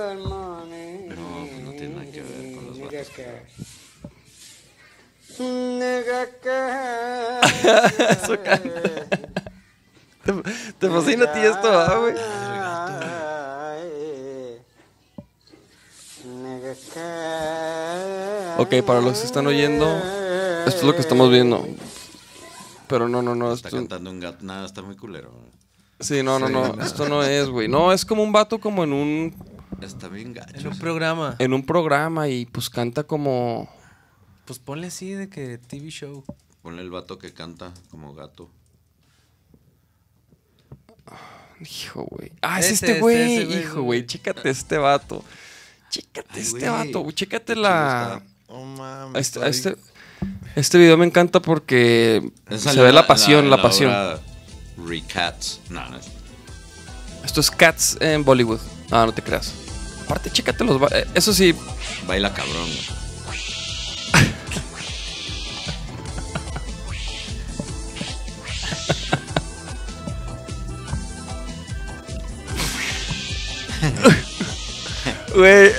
Eso canta. ¿Te, te fascina a ti esto, ah, güey? Ok, para los que están oyendo, esto es lo que estamos viendo. Pero no, no, no. Está Esto, cantando un gato. Nada, está muy culero. sí, no, no, no. Esto no es, güey. No, es como un vato como en un, Está bien gacho. En un programa. en un programa y pues canta como... Pues ponle así de que TV show. Ponle el vato que canta como gato. Hijo, güey. Ah, es este güey. Hijo, güey. Chécate este vato. Chécate Ay, este güey. vato. Chécate la... Mames. Este, este, este video me encanta porque Esa se es ve la pasión, la, pasión. obra Recats. No, no es- Esto es Cats en Bollywood. Ah, no te creas. Aparte, chécate los... ba- eh, Eso sí, Baila cabrón, güey.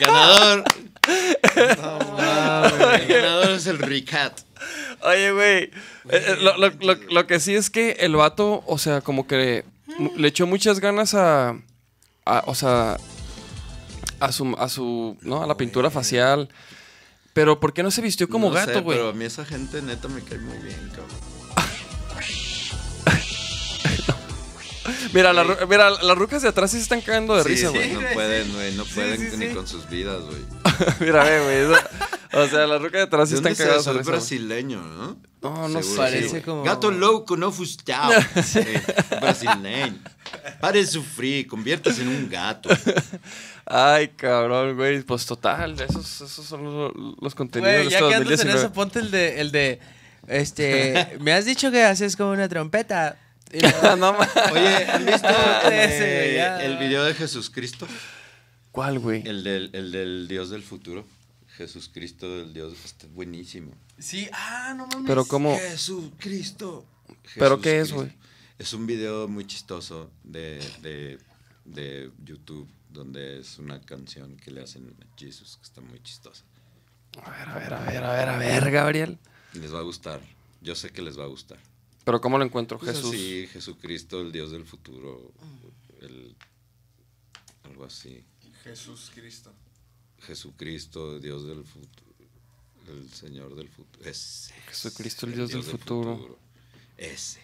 Ganador. El ganador es el Recat. Oye, güey. eh, eh, lo, lo- lo- lo que sí es que el vato, o sea, como que le echó muchas ganas a. a- o sea. A su, a su. ¿No? A la pintura facial. Pero ¿por qué no se vistió como No gato, güey? Pero a mí esa gente neta me cae muy bien, cabrón. Mira, la mira, las rucas de atrás sí se están cagando de Sí, risa, sí, güey. no pueden, güey. No pueden sí, ni sí. con sus vidas, güey. mira, ve, güey. O sea, las rucas de atrás sí ¿De están es cagadas eso? de Es risa. güey. brasileño, ¿no? No, no Seguro, Parece como- Gato louco, no fustado. Sí, brasileño. Pare de sufrir, conviértase en un gato. Ay, cabrón, güey. Pues total, esos, esos son los, los contenidos Güey, de ya este que andas en 2019. eso, ponte el de, el de, este, me has dicho que haces como una trompeta. No. Oye, ¿han visto el, Ese, ya. el video de Jesús Cristo? ¿Cuál, güey? El del, el del Dios del futuro. Jesús Cristo del Dios. Está buenísimo. Sí, ah, no mames. Pero cómo... Jesucristo. ¿Pero qué es, güey? Es un video muy chistoso de, de, de YouTube donde es una canción que le hacen a Jesus que está muy chistosa. A ver, a ver, a ver, a ver, a ver, Gabriel. Les va a gustar. Yo sé que les va a gustar. Pero ¿cómo lo encuentro, Pues Jesús? así, Jesucristo, el Dios del futuro. el- algo así. Jesús Cristo. Jesucristo, Dios del futuro. El Señor del futuro. Ese. Jesucristo, el Dios del futuro. Ese.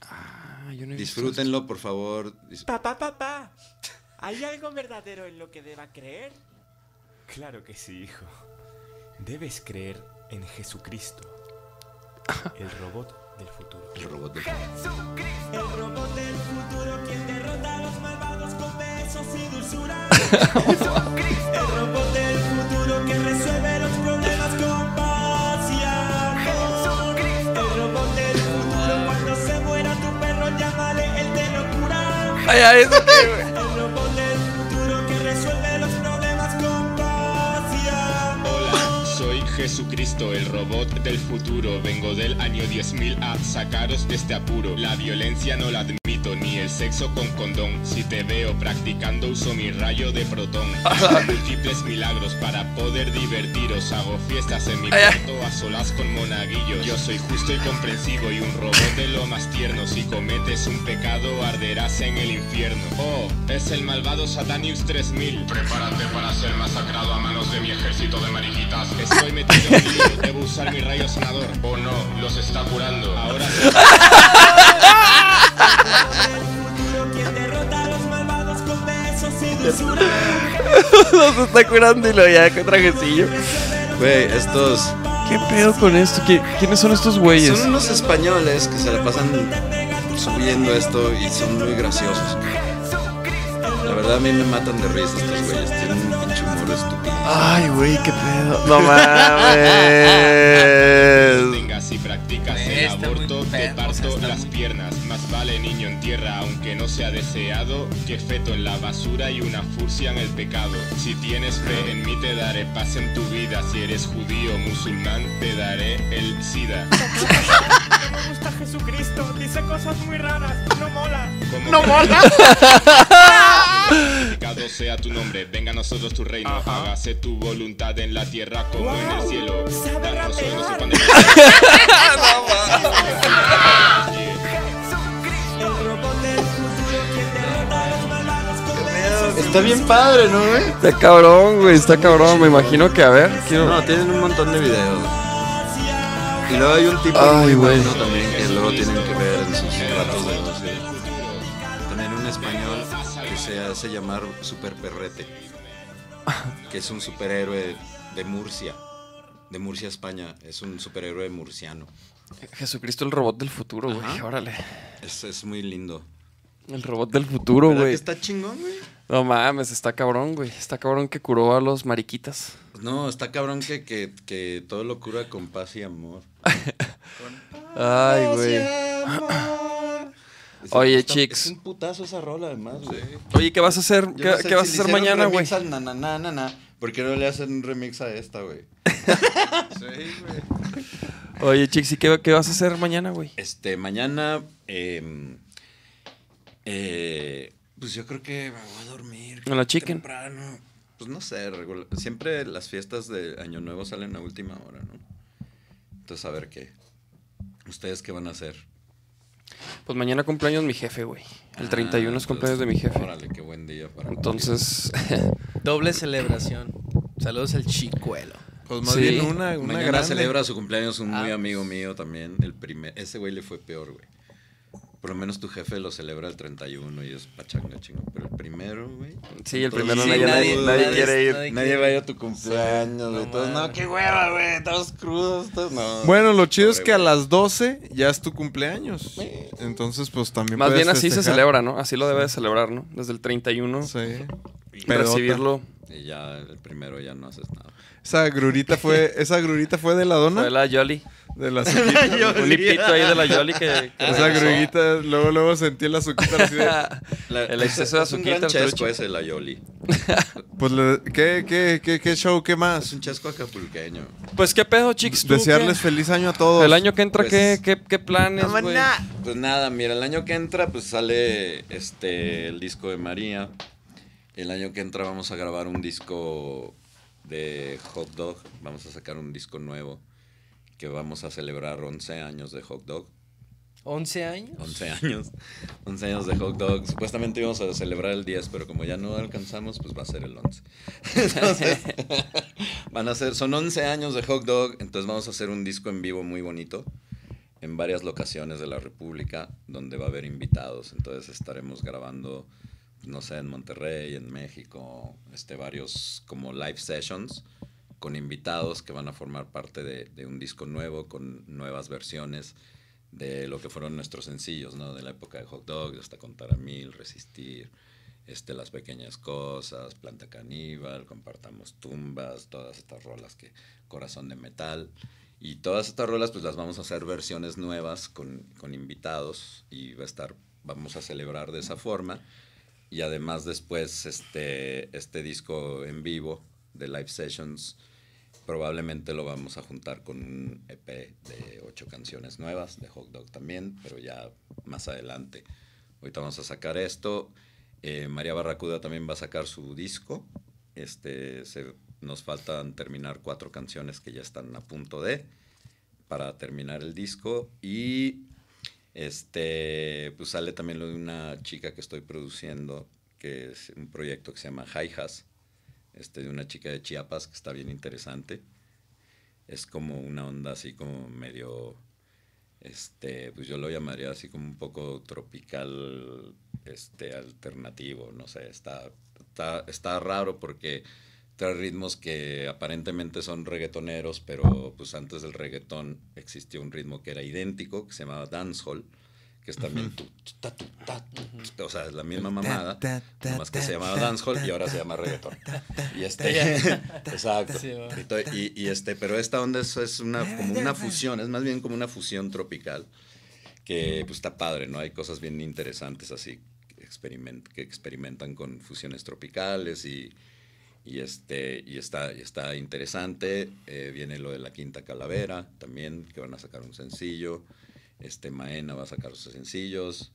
Ah, yo no he visto Disfrútenlo, por favor. Dis- Pa, pa, pa, pa. ¿Hay algo verdadero en lo que deba creer? Claro que sí, hijo. Debes creer en Jesucristo, el robot del futuro. El robot del El robot del futuro, quien derrota a los malvados con besos y dulzura. El robot del futuro que resuelve los problemas con paz y amor. El robot del futuro, cuando se muera tu perro, llámale el de locura. Ay, ay, ¿eso qué, güey? Jesucristo, el robot del futuro. Vengo del año 10.000 a sacaros de este apuro. La violencia no la admito, ni el sexo con condón. Si te veo practicando, uso mi rayo de protón. Múltiples milagros para poder divertiros. Hago fiestas en mi cuarto a solas con monaguillos. Yo soy justo y comprensivo y un robot de lo más tierno. Si cometes un pecado, arderás en el infierno. Oh, es el malvado Satanius 3000. Prepárate para ser masacrado a manos de mi ejército de mariquitas. Estoy metido en lío, debo usar mi rayo sanador. Oh no, los está curando. Ahora Quien Nos está curando y lo ya con trajecillo. Güey, estos. ¿Qué pedo con esto? ¿Qui- ¿Quiénes son estos güeyes? Son unos españoles que se la pasan subiendo esto y son muy graciosos. La verdad a mí me matan de risa estos güeyes. Tienen un pinche humor estúpido. Ay, güey, qué pedo. No mames. tengas y practicas el Está muy aborto, te feo, o parto está las muy- piernas. Vale niño en tierra, aunque no sea deseado, que feto en la basura y una furcia en el pecado. Si tienes fe en mí, te daré paz en tu vida. Si eres judío o musulmán, te daré el SIDA. No me gusta Jesucristo, dice cosas muy raras, no mola. No mola. Santificado sea tu nombre, venga a nosotros tu reino, hágase tu voluntad en la tierra como en el cielo. Danos hoy nuestro pan de Está bien padre, ¿no, güey? Está cabrón, güey, está cabrón. Me imagino que, a ver, quiero... No, tienen un montón de videos. Y luego hay un tipo Ay, muy güey. bueno también que luego tienen que ver en sus ratos de ocio. También un español que se hace llamar Super Perrete. Que es un superhéroe de Murcia. De Murcia, España. Es un superhéroe murciano. Jesucristo, el robot del futuro, güey. Órale. Es, es muy lindo. El robot del futuro, ¿Verdad güey. que está chingón, güey? No mames, está cabrón, güey. Está cabrón que curó a los mariquitas. No, está cabrón que, que, que todo lo cura con paz y amor. Ay, güey. Es- Oye, está- chicos. Es un putazo esa rola, además, güey. Oye, ¿qué vas a hacer? Yo ¿Qué, no sé qué vas a hacer mañana, güey? remix al na, na, na, na, na. ¿Por qué no le hacen un remix a esta, güey? Oye, Chix, ¿y qué, qué vas a hacer mañana, güey? Este, mañana, eh, eh, pues yo creo que me voy a dormir. ¿En la chicken? Temprano. Pues no sé, siempre las fiestas de Año Nuevo salen a última hora, ¿no? Entonces, a ver qué. ¿Ustedes qué van a hacer? Pues mañana cumpleaños mi jefe, güey. El Ah, 31 es cumpleaños de mi jefe. Órale, qué buen día para Entonces, Doble celebración. Saludos al chicuelo. Pues más Sí. bien una, una Mañana grande. celebra su cumpleaños un muy Ah, amigo mío también, el primer, ese güey le fue peor, güey. Por lo menos tu jefe lo celebra el 31 y es pachanga chingo, pero el primero, güey. Sí, el primero Sí, nadie, nadie, nadie- nadie quiere ir. nadie Nadie va a ir a tu cumpleaños, güey. No Todos, no, mames. qué hueva, güey. Todos crudos, todos, no. Bueno, lo chido es que a las 12 ya es tu cumpleaños. Entonces, pues también Más bien así se celebra, ¿no? Así lo debe de celebrar, ¿no? Desde el 31. Sí. y recibirlo. Y ya el primero ya no haces nada. Esa grurita fue, esa grurita fue de la dona. Fue la Yoli. De la azuquita. Un hipito ahí de la Yoli que... que Esa grurita, luego, luego sentí la azuquita así de... La- El exceso de es un azuquita, chesco trucho. ese, la Yoli. Pues, le- ¿qué, qué, qué, qué show, qué Es más? un chesco acapulqueño. Pues, ¿qué pedo, chicos? ¿Tú Desearles qué? feliz año a todos. El año que entra, Pues- ¿qué, qué, qué planes, güey? Pues nada, mira, el año que entra pues sale este el disco de María. El año que entra vamos a grabar un disco de Hot Dog. Vamos a sacar un disco nuevo que vamos a celebrar 11 años de Hot Dog. ¿11 años? 11 años. 11 años de Hot Dog. Supuestamente íbamos a celebrar el 10, pero como ya no alcanzamos, pues va a ser el 11. Entonces, van a ser, son 11 años de Hot Dog, entonces vamos a hacer un disco en vivo muy bonito en varias locaciones de la República donde va a haber invitados. Entonces estaremos grabando no sé, en Monterrey, en México, este, varios como live sessions con invitados que van a formar parte de, un disco nuevo, con nuevas versiones de lo que fueron nuestros sencillos, ¿no? De la época de Hot Dog, hasta Contar a Mil, Resistir, este, Las Pequeñas Cosas, Planta Caníbal, Compartamos Tumbas, todas estas rolas que Corazón de Metal. Y todas estas rolas pues las vamos a hacer versiones nuevas con, con invitados y va a estar, vamos a celebrar de esa forma. Y además después este, este disco en vivo de live sessions probablemente lo vamos a juntar con un EP de ocho canciones nuevas, de Hot Dog también, pero ya más adelante. Ahorita vamos a sacar esto. Eh, María Barracuda también va a sacar su disco. Este, se, nos faltan terminar cuatro canciones que ya están a punto de para terminar el disco. Y este, pues sale también lo de una chica que estoy produciendo, que es un proyecto que se llama Hi-Has, este, de una chica de Chiapas que está bien interesante. Es como una onda así como medio, este, pues yo lo llamaría así como un poco tropical, este, alternativo, no sé, está, está, está raro porque trae ritmos que aparentemente son reggaetoneros, pero pues antes del reggaetón existió un ritmo que era idéntico, que se llamaba dancehall, que es también o sea, es la misma mamada, más que se llamaba dancehall y ahora se llama reggaetón. Y este, exacto. Y, este, pero esta onda es, es una, como una fusión, es más bien como una fusión tropical, que pues está padre, ¿no? Hay cosas bien interesantes así, que experimentan con fusiones tropicales y, y, este, y, está, y está interesante. Eh, viene lo de la Quinta Calavera también, que van a sacar un sencillo. Este Maena va a sacar sus sencillos.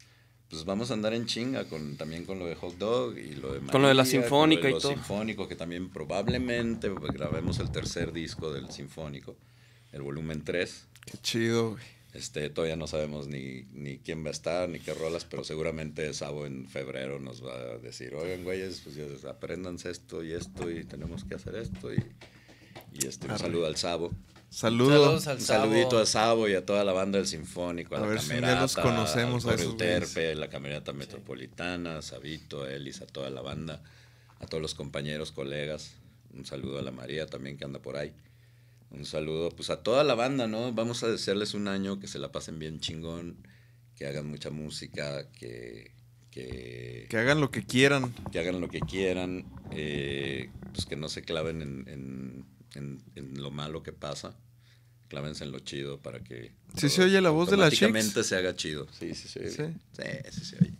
Pues vamos a andar en chinga con, también con lo de Hot Dog y lo de Con lo de la María, Sinfónica con y lo de todo. lo Sinfónico, que también probablemente pues, grabemos el tercer disco del Sinfónico, el volumen 3. Qué chido, güey. Este, todavía no sabemos ni, ni quién va a estar, ni qué rolas, pero seguramente Sabo en febrero nos va a decir, oigan, güeyes, pues ya apréndanse esto y esto, y tenemos que hacer esto. Y, y este, un saludo al Sabo. Saludos. Saludos al Un Sabo. saludito a Sabo y a toda la banda del Sinfónico, a, A la ver si Camerata, los conocemos a esos Euterpe, la Camerata Metropolitana, a Sabito, a Elis, a toda la banda, a todos los compañeros, colegas. Un saludo a la María también que anda por ahí. Un saludo pues a toda la banda, ¿no? Vamos a desearles un año que se la pasen bien chingón, que hagan mucha música, que, que, Que hagan lo que quieran. que hagan lo que quieran, eh, pues que no se claven en, en- en- en lo malo que pasa, clávense en lo chido para que ¿Sí se oye la voz de la Chicks? se haga chido. Sí, sí se oye. Sí. Sí, sí se oye.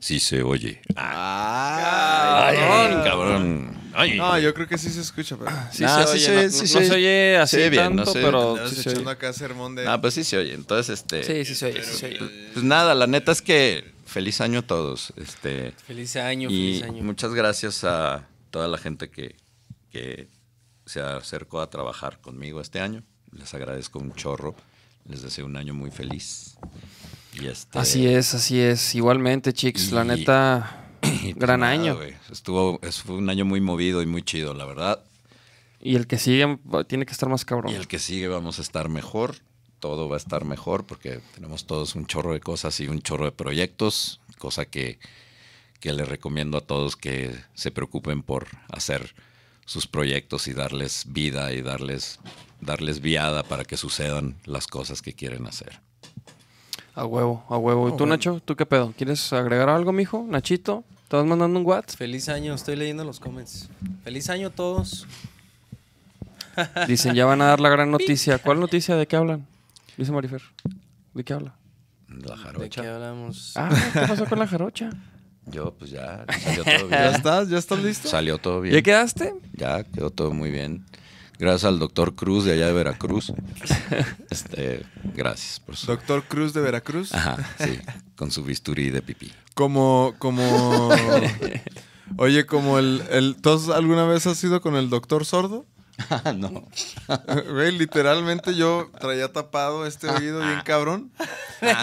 Sí se oye. Ay, Ay, cabrón. cabrón. Ay. No, yo creo que sí se escucha, pero. Sí Nah, se sí oye, se- no, sí no- se no oye. se oye así Se oye bien, no se- pero sí se echando oye. acá sermón de. Ah, pues sí se oye. Entonces, este. Sí, sí se oye, sí se oye. Pues nada, la neta es que feliz año a todos. Este. Feliz año, Y feliz año. muchas gracias a toda la gente que, que se acercó a trabajar conmigo este año. Les agradezco un chorro. Les deseo un año muy feliz. Y este, Así es, así es. Igualmente, chicos, la neta, y pues gran nada, año. Estuvo, es- fue un año muy movido y muy chido, la verdad. Y el que sigue tiene que estar más cabrón. Y el que sigue vamos a estar mejor. Todo va a estar mejor porque tenemos todos un chorro de cosas y un chorro de proyectos. Cosa que, que les recomiendo a todos que se preocupen por hacer sus proyectos y darles vida y darles, darles viada para que sucedan las cosas que quieren hacer. A huevo, a huevo. ¿Y tú, Nacho? ¿Tú qué pedo? ¿Quieres agregar algo, mijo? Nachito, ¿te vas mandando un WhatsApp? Feliz año, estoy leyendo los comments. Feliz año a todos. Dicen, ya van a dar la gran noticia. ¿Cuál noticia? ¿De qué hablan? Dice Marifer. ¿De qué habla? La ¿De qué jarocha. hablamos? Ah, ¿qué pasó con la jarocha? Yo, pues ya, salió todo ¿Ya bien. estás? ¿Ya estás listo? Salió todo bien. ¿Ya quedaste? Ya, quedó todo muy bien. Gracias al doctor Cruz de allá de Veracruz. Este, gracias por su. Doctor Cruz de Veracruz. Ajá, sí, con su bisturí de pipí. Como, como. Oye, como el, el. ¿Tú alguna vez has ido con el doctor sordo? No. Güey, literalmente yo traía tapado este oído bien cabrón.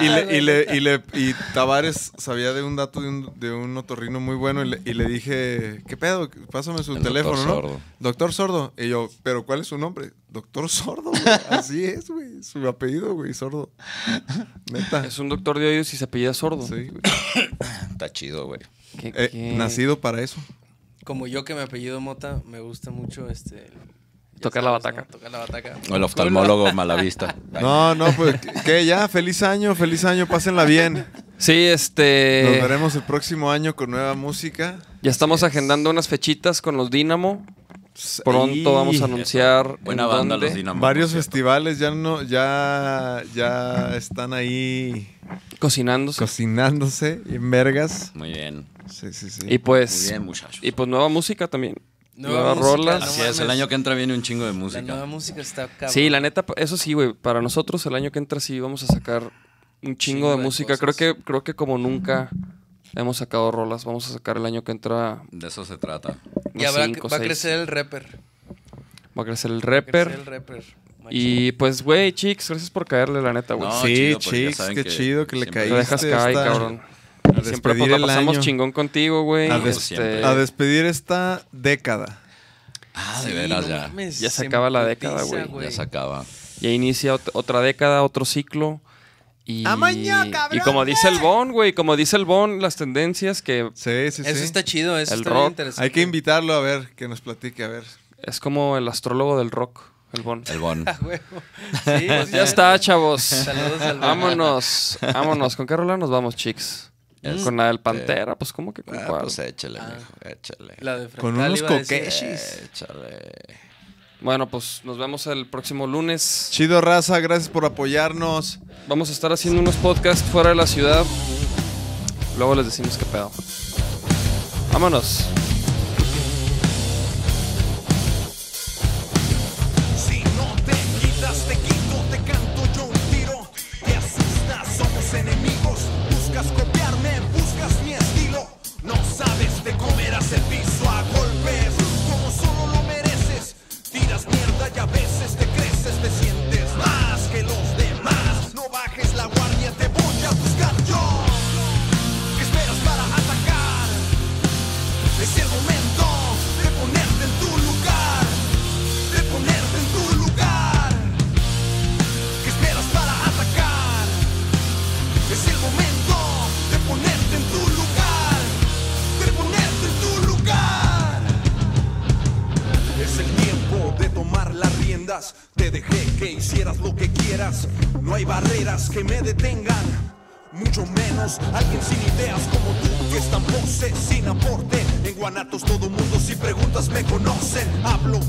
Y le, y le, y le, y Tavares sabía de un dato de un, de un otorrino muy bueno y le, y le dije, ¿qué pedo? Pásame su El teléfono, doctor ¿no? sordo. Doctor Sordo. Y yo, ¿pero cuál es su nombre? Doctor Sordo, güey. Así es, güey. Su apellido, güey, Sordo. Neta. Es un doctor de oídos y se apellida sordo. Sí, güey. Está chido, güey. ¿Qué- Eh, nacido para eso. Como yo que me apellido Mota, me gusta mucho este... ya Tocar la bataca. ¿no? Tocar la bataca. O el oftalmólogo Malavista. No, no, pues que ya, feliz año, feliz año, pásenla bien. Sí, este. Nos veremos el próximo año con nueva música. Ya estamos agendando unas fechitas con los Dínamo. Pronto vamos a anunciar. Buena en banda, dónde. los Dynamo. Varios festivales ya no, ya, ya están ahí Cocinándose. cocinándose en vergas. Muy bien. Sí, sí, sí. y pues. Muy bien, muchachos. Y pues nueva música también. Nueva Nuevas música, rolas. no Así es, el año que entra viene un chingo de La música. nueva música está cabrón. Sí, la neta, eso sí, güey. Para nosotros el año que entra sí vamos a sacar un chingo, Chingo de, de música. cosas. Creo que, creo que como nunca hemos sacado rolas. Vamos a sacar el año que entra. De eso se trata. Y unos habrá- cinco, va a crecer el rapper. Va a crecer el Va a crecer rapper. el rapper. Y pues, güey, chicos, gracias por caerle, la neta, güey. No, sí, chido, ya saben qué que chido que le caíste. Te dejas caer, esta- cabrón. A Y siempre pues despedir la el pasamos año. chingón contigo, güey. A, des- despedir esta década. Ah, de Sí, veras no ya. mames, Ya se acaba la década, güey. Ya se acaba. Ya inicia ot- otra década, otro ciclo. Y, ¡Amaño, cabrón! y como dice el Bon, güey, como dice el Bon, las tendencias que Sí, sí, sí. Eso está chido, eso El está rock. bien interesante. Hay que invitarlo a ver, que nos platique, a ver. es como el astrólogo del rock, el Bon. El bon. Sí, Pues ya está, chavos. Saludos al Bon. Vámonos, vámonos. ¿Con qué rola nos vamos, chicos? Este- Con la del Pantera, pues ¿cómo que con Ah, cuál? pues échale, mijo, échale. La de Con unos coqueshis. Échale. Bueno, pues nos vemos el próximo lunes. Chido raza, gracias por apoyarnos. Vamos a estar haciendo unos podcasts fuera de la ciudad. Luego les decimos qué pedo. Vámonos. El piso a golpes. Como solo lo mereces. Tiras mierda y a veces te creces, te sientes más que los demás. No bajes la guardia, te voy a buscar yo. Detengan. Mucho menos alguien sin ideas como tú que es tan pose sin aporte. En Guanatos todo mundo si preguntas me conocen. Hablo